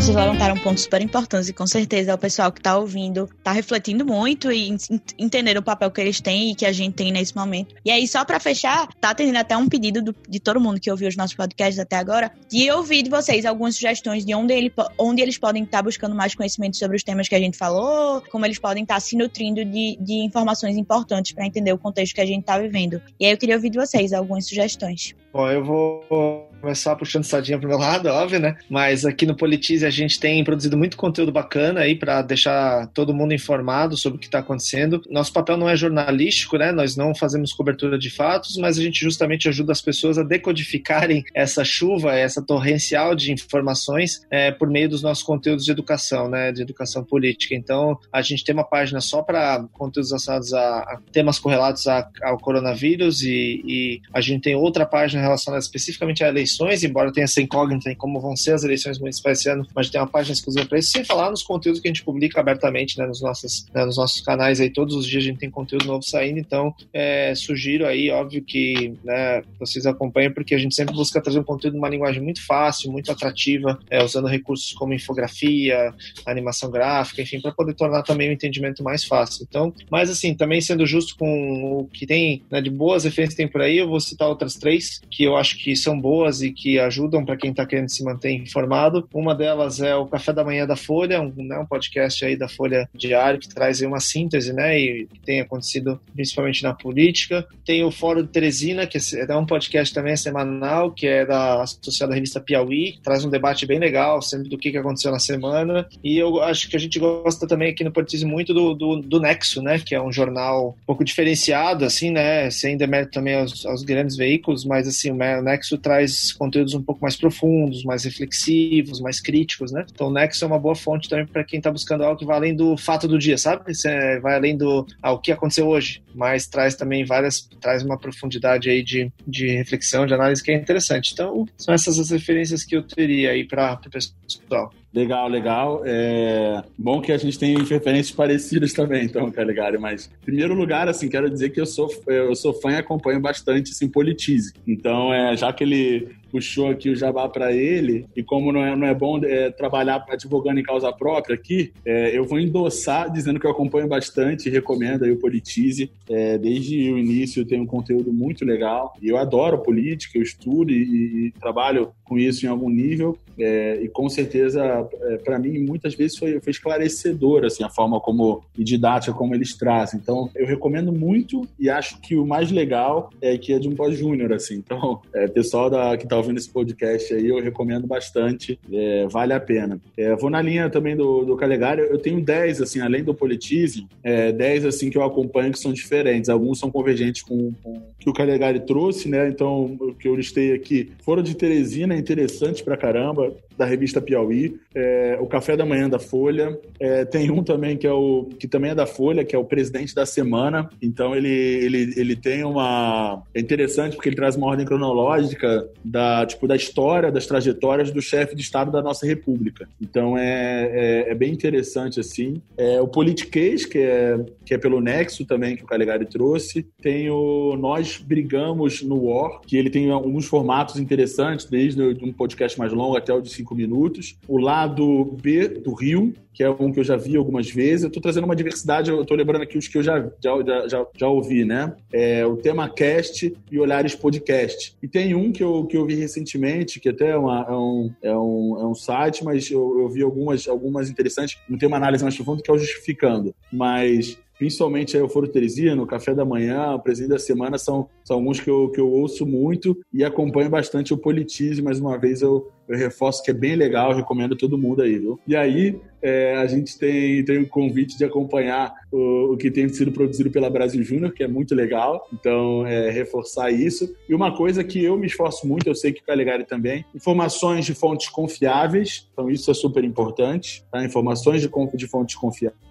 Vocês levantaram pontos super importantes e com certeza o pessoal que está ouvindo está refletindo muito e entendendo o papel que eles têm e que a gente tem nesse momento. E aí, só para fechar, tá atendendo até um pedido do, de todo mundo que ouviu os nossos podcasts até agora, de ouvir de vocês algumas sugestões de onde, ele, onde eles podem estar tá buscando mais conhecimento sobre os temas que a gente falou, como eles podem estar tá se nutrindo de, de informações importantes para entender o contexto que a gente está vivendo. E aí eu queria ouvir de vocês algumas sugestões. Bom, eu vou começar puxando sardinha pro meu lado, óbvio, né? Mas aqui no Politize a gente tem produzido muito conteúdo bacana aí para deixar todo mundo informado sobre o que está acontecendo. Nosso papel não é jornalístico, né? Nós não fazemos cobertura de fatos, mas a gente justamente ajuda as pessoas a decodificarem essa chuva, essa torrencial de informações é, por meio dos nossos conteúdos de educação, né? De educação política. Então, a gente tem uma página só para conteúdos associados a, a, temas correlatos a, ao coronavírus e, e a gente tem outra página relacionada especificamente a eleições embora tenha essa incógnita em como vão ser as eleições municipais esse ano, mas tem uma página exclusiva para isso, sem falar nos conteúdos que a gente publica abertamente né, nos, nossos, né, nos nossos canais aí, todos os dias a gente tem conteúdo novo saindo, então é, sugiro aí, óbvio que né, vocês acompanhem, porque a gente sempre busca trazer um conteúdo numa linguagem muito fácil, muito atrativa, é, usando recursos como infografia, animação gráfica, enfim, para poder tornar também o entendimento mais fácil. Então, mas assim, também sendo justo com o que tem né, de boas referências que tem por aí, eu vou citar outras três que eu acho que são boas e que ajudam para quem está querendo se manter informado. Uma delas é o Café da Manhã da Folha, um, né, um podcast aí da Folha Diário que traz uma síntese, né, e que tem acontecido principalmente na política. Tem o Fórum de Teresina, que é um podcast também semanal, que é da associada revista Piauí, traz um debate bem legal sempre do que, que aconteceu na semana. E eu acho que a gente gosta também aqui no Politize muito do, do, do Nexo, né, que é um jornal um pouco diferenciado, assim, né, sem demérito também aos, aos grandes veículos, mas assim, o Nexo traz conteúdos um pouco mais profundos, mais reflexivos, mais críticos, né? Então o Nexo é uma boa fonte também para quem está buscando algo que vai além do fato do dia, sabe? Você vai além do ah, o que aconteceu hoje, mas traz também várias, traz uma profundidade aí de, de reflexão, de análise que é interessante. Então são essas as referências que eu teria aí para o pessoal. Legal, legal. É bom que a gente tem referências parecidas também, então, Caligari. Mas, em primeiro lugar, assim, quero dizer que eu sou, eu sou fã e acompanho bastante, assim, Politize. Então, é, já que ele puxou aqui o jabá para ele, e como não é, não é bom é, trabalhar advogando em causa própria aqui, é, eu vou endossar dizendo que eu acompanho bastante, recomendo aí o Politize. É, desde o início tem um conteúdo muito legal, e eu adoro política, eu estudo e, e trabalho com isso em algum nível, é, e com certeza, é, para mim, muitas vezes foi, foi esclarecedor assim, a forma como, e didática como eles trazem. Então, eu recomendo muito e acho que o mais legal é que é de um pós-júnior, assim. Então, é, pessoal da, que está ouvindo esse podcast aí, eu recomendo bastante, é, vale a pena. É, vou na linha também do, do Calegari, eu tenho 10, assim, além do Politize, é, 10, assim, que eu acompanho que são diferentes. Alguns são convergentes com, o que o Calegari trouxe, né? Então, o que eu listei aqui foram de Teresina, interessante pra caramba, da revista Piauí, é, o Café da Manhã da Folha, é, tem um também que é o que também é da Folha, que é o Presidente da Semana. Então ele, ele, ele tem uma é interessante porque ele traz uma ordem cronológica da tipo da história, das trajetórias do chefe de Estado da nossa República. Então é, é, é bem interessante assim. É, o Politiquês que é que é pelo Nexo também que o Calegari trouxe. Tem o Nós Brigamos no War, que ele tem alguns formatos interessantes, desde um podcast mais longo até o de cinco minutos. O lado B do Rio, que é um que eu já vi algumas vezes. Eu estou trazendo uma diversidade, eu estou lembrando aqui os que eu já, já, já, já ouvi, né? É, o tema cast e Olhares Podcast. E tem um que eu, que eu vi recentemente, que até é, uma, é, um, é, um, é um site, mas eu, eu vi algumas, algumas interessantes. Não tem uma análise mais profunda que é o Justificando. Mas principalmente aí o Foro Teresina, o Café da Manhã, o Presidente da Semana, são, são alguns que eu, que eu ouço muito e acompanho bastante o Politize. Mais uma vez, eu, eu reforço que é bem legal, recomendo todo mundo aí, viu? E aí, é, a gente tem, tem o convite de acompanhar o, o, que tem sido produzido pela Brasil Júnior, que é muito legal, então é, reforçar isso. E uma coisa que eu me esforço muito, eu sei que o Calegari também, informações de fontes confiáveis, então isso é super importante, tá? informações de, de fontes confiáveis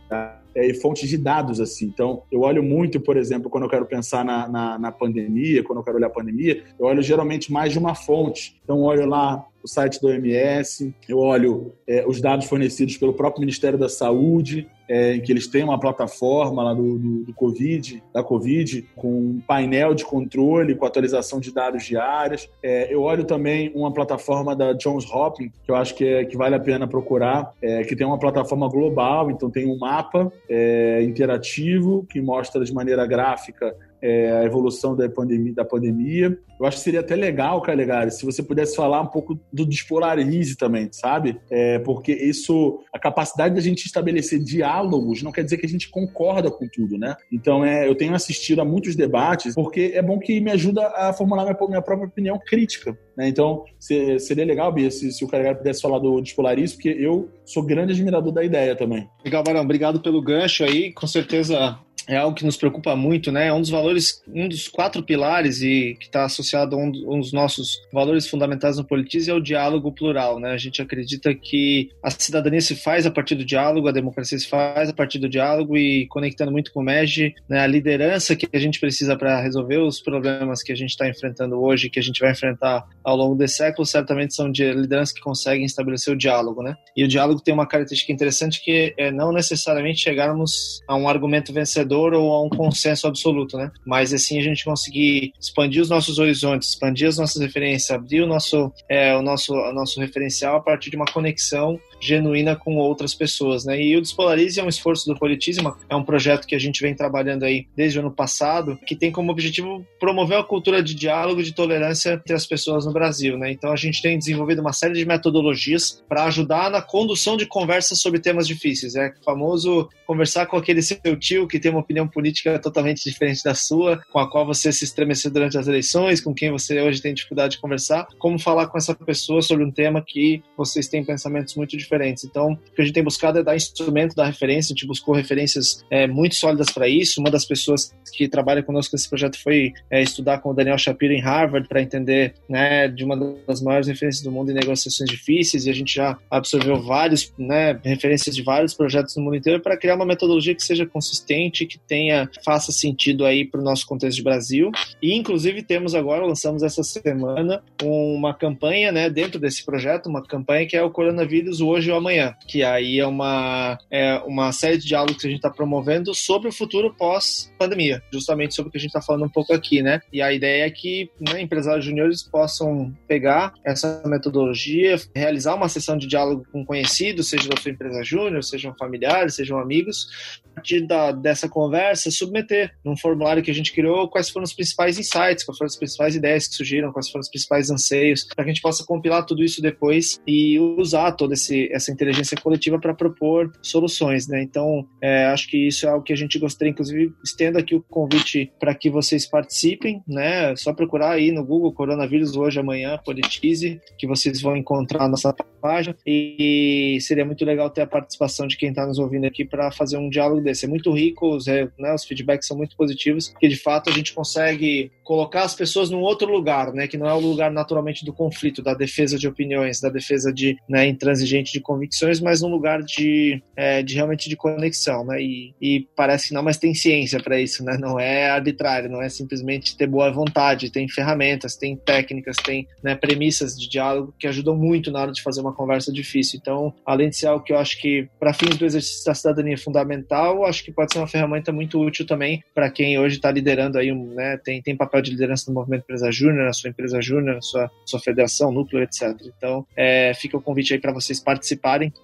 é, e fontes de dados, assim. Então, eu olho muito, por exemplo, quando eu quero pensar na, na, na, pandemia, quando eu quero olhar a pandemia, eu olho geralmente mais de uma fonte. Então, olho lá o site do OMS, eu olho é, os dados fornecidos pelo próprio Ministério da Saúde, é, em que eles têm uma plataforma lá do, do, do, Covid, da Covid, com um painel de controle, com atualização de dados diárias. É, eu olho também uma plataforma da Johns Hopkins, que eu acho que, é, que vale a pena procurar, é, que tem uma plataforma global, então tem um mapa é, interativo que mostra de maneira gráfica é, a evolução da pandemia, da pandemia. Eu acho que seria até legal, Calegari, se você pudesse falar um pouco do Despolarize também, sabe? É, porque isso, a capacidade da gente estabelecer diálogos não quer dizer que a gente concorda com tudo, né? Então, é, eu tenho assistido a muitos debates, porque é bom que me ajuda a formular minha, minha própria opinião crítica. Né? Então, se, seria legal, Bia, se, se o Calegari pudesse falar do Despolarize, porque eu sou grande admirador da ideia também. Legal, Barão. Obrigado pelo gancho aí. Com certeza é algo que nos preocupa muito, né? É um dos valores, um dos quatro pilares e que está associado a um, dos nossos valores fundamentais no politismo é o diálogo plural, né? A gente acredita que a cidadania se faz a partir do diálogo, a democracia se faz a partir do diálogo e conectando muito com o MEG, né? A liderança que a gente precisa para resolver os problemas que a gente está enfrentando hoje, que a gente vai enfrentar ao longo desse século, certamente são de lideranças que conseguem estabelecer o diálogo, né? E o diálogo tem uma característica interessante que é não necessariamente chegarmos a um argumento vencedor ou a um consenso absoluto, né? Mas assim a gente conseguir expandir os nossos horizontes, expandir as nossas referências, abrir o nosso, é, o nosso, o nosso referencial a partir de uma conexão genuína com outras pessoas, né? E o Despolarize é um esforço do Politismo, é um projeto que a gente vem trabalhando aí desde o ano passado, que tem como objetivo promover a cultura de diálogo de tolerância entre as pessoas no Brasil, né? Então a gente tem desenvolvido uma série de metodologias para ajudar na condução de conversas sobre temas difíceis, é o famoso conversar com aquele seu tio que tem uma opinião política totalmente diferente da sua, com a qual você se estremeceu durante as eleições, com quem você hoje tem dificuldade de conversar, como falar com essa pessoa sobre um tema que vocês têm pensamentos muito diferentes. Então, o que a gente tem buscado é dar instrumento da referência, a gente buscou referências é, muito sólidas para isso. Uma das pessoas que trabalha conosco nesse projeto foi é, estudar com o Daniel Shapiro em Harvard para entender né, de uma das maiores referências do mundo em negociações difíceis, e a gente já absorveu vários, né, referências de vários projetos no mundo inteiro para criar uma metodologia que seja consistente, que tenha, faça sentido aí para o nosso contexto de Brasil. E, inclusive, temos agora, lançamos essa semana, uma campanha, né, dentro desse projeto, uma campanha que é o Coronavírus, o hoje ou amanhã, que aí é uma, é uma série de diálogos que a gente está promovendo sobre o futuro pós-pandemia, justamente sobre o que a gente está falando um pouco aqui, né? E a ideia é que né, empresários juniores possam pegar essa metodologia, realizar uma sessão de diálogo com conhecidos, seja da sua empresa júnior, sejam familiares, sejam amigos, a partir da, dessa conversa, submeter num formulário que a gente criou quais foram os principais insights, quais foram as principais ideias que surgiram, quais foram os principais anseios, para que a gente possa compilar tudo isso depois e usar toda esse, essa inteligência coletiva para propor soluções, né? Então, é, acho que isso é algo que a gente gostaria, inclusive, estendo aqui o convite para que vocês participem, né? Só procurar aí no Google Coronavírus hoje, amanhã, Politize, que vocês vão encontrar a nossa página e seria muito legal ter a participação de quem está nos ouvindo aqui para fazer um diálogo desse. É muito rico, os, né, os feedbacks são muito positivos, porque de fato a gente consegue colocar as pessoas num outro lugar, né, que não é o lugar naturalmente do conflito, da defesa de opiniões, da defesa de né, intransigente de convicções, mas num lugar de, é, de realmente de conexão, né, e, e parece que não, mas tem ciência para isso, né, não é arbitrário, não é simplesmente ter boa vontade, tem ferramentas, tem técnicas, tem né, premissas de diálogo que ajudam muito na hora de fazer uma conversa difícil. Então, além de ser algo que eu acho que para fins do exercício da cidadania é fundamental, acho que pode ser uma ferramenta muito útil também para quem hoje está liderando aí, né, tem, tem papel de liderança no movimento empresa júnior, na sua empresa júnior, na sua, sua federação, núcleo, etc. Então, é, fica o convite aí para vocês participarem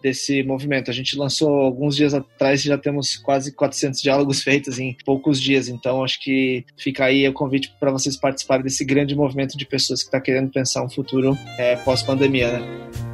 desse movimento. A gente lançou alguns dias atrás e já temos quase 400 diálogos feitos em poucos dias. Então, acho que fica aí o convite para vocês participarem desse grande movimento de pessoas que está querendo pensar um futuro é, pós-pandemia, né?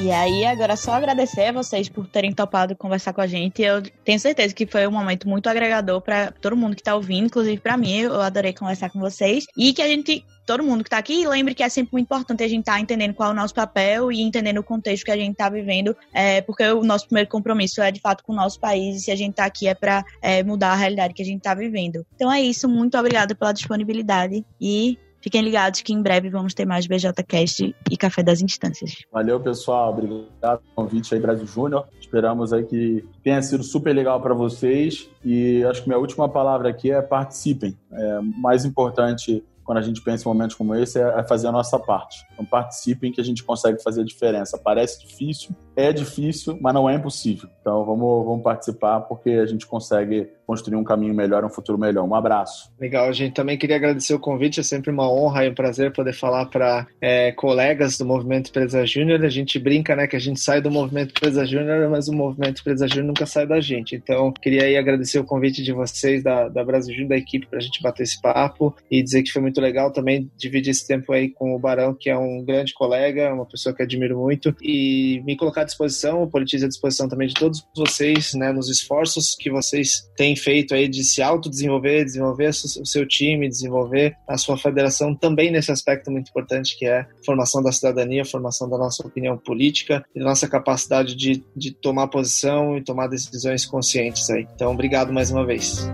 E aí, agora só agradecer a vocês por terem topado conversar com a gente. Eu tenho certeza que foi um momento muito agregador para todo mundo que está ouvindo, inclusive para mim. Eu adorei conversar com vocês. E que a gente todo mundo que está aqui, lembre que é sempre muito importante a gente estar tá entendendo qual é o nosso papel e entendendo o contexto que a gente está vivendo, é, porque o nosso primeiro compromisso é de fato com o nosso país e se a gente está aqui é para é, mudar a realidade que a gente está vivendo. Então é isso, muito obrigada pela disponibilidade e Fiquem ligados que em breve vamos ter mais BJCast e Café das Instâncias. Valeu, pessoal. Obrigado pelo convite aí, Brasil Júnior. Esperamos aí que tenha sido super legal para vocês. E acho que minha última palavra aqui é participem. É mais importante quando a gente pensa em momentos como esse, é fazer a nossa parte. Então, participem que a gente consegue fazer a diferença. Parece difícil, é difícil, mas não é impossível. Então vamos, vamos participar porque a gente consegue construir um caminho melhor, um futuro melhor. Um abraço. Legal, gente também queria agradecer o convite, é sempre uma honra e um prazer poder falar para é, colegas do Movimento Empresa Júnior. A gente brinca, né, que a gente sai do Movimento Empresa Júnior, mas o Movimento Empresa Júnior nunca sai da gente. Então, queria aí agradecer o convite de vocês, da, da Brasil Júnior, da equipe, para a gente bater esse papo e dizer que foi muito legal também dividir esse tempo aí com o Barão, que é um grande colega, uma pessoa que admiro muito, e me colocar disposição, politize à disposição também de todos vocês, né, nos esforços que vocês têm feito aí de se autodesenvolver, desenvolver o seu time, desenvolver a sua federação também nesse aspecto muito importante que é formação da cidadania, formação da nossa opinião política e da nossa capacidade de, de tomar posição e tomar decisões conscientes aí. Então, obrigado mais uma vez.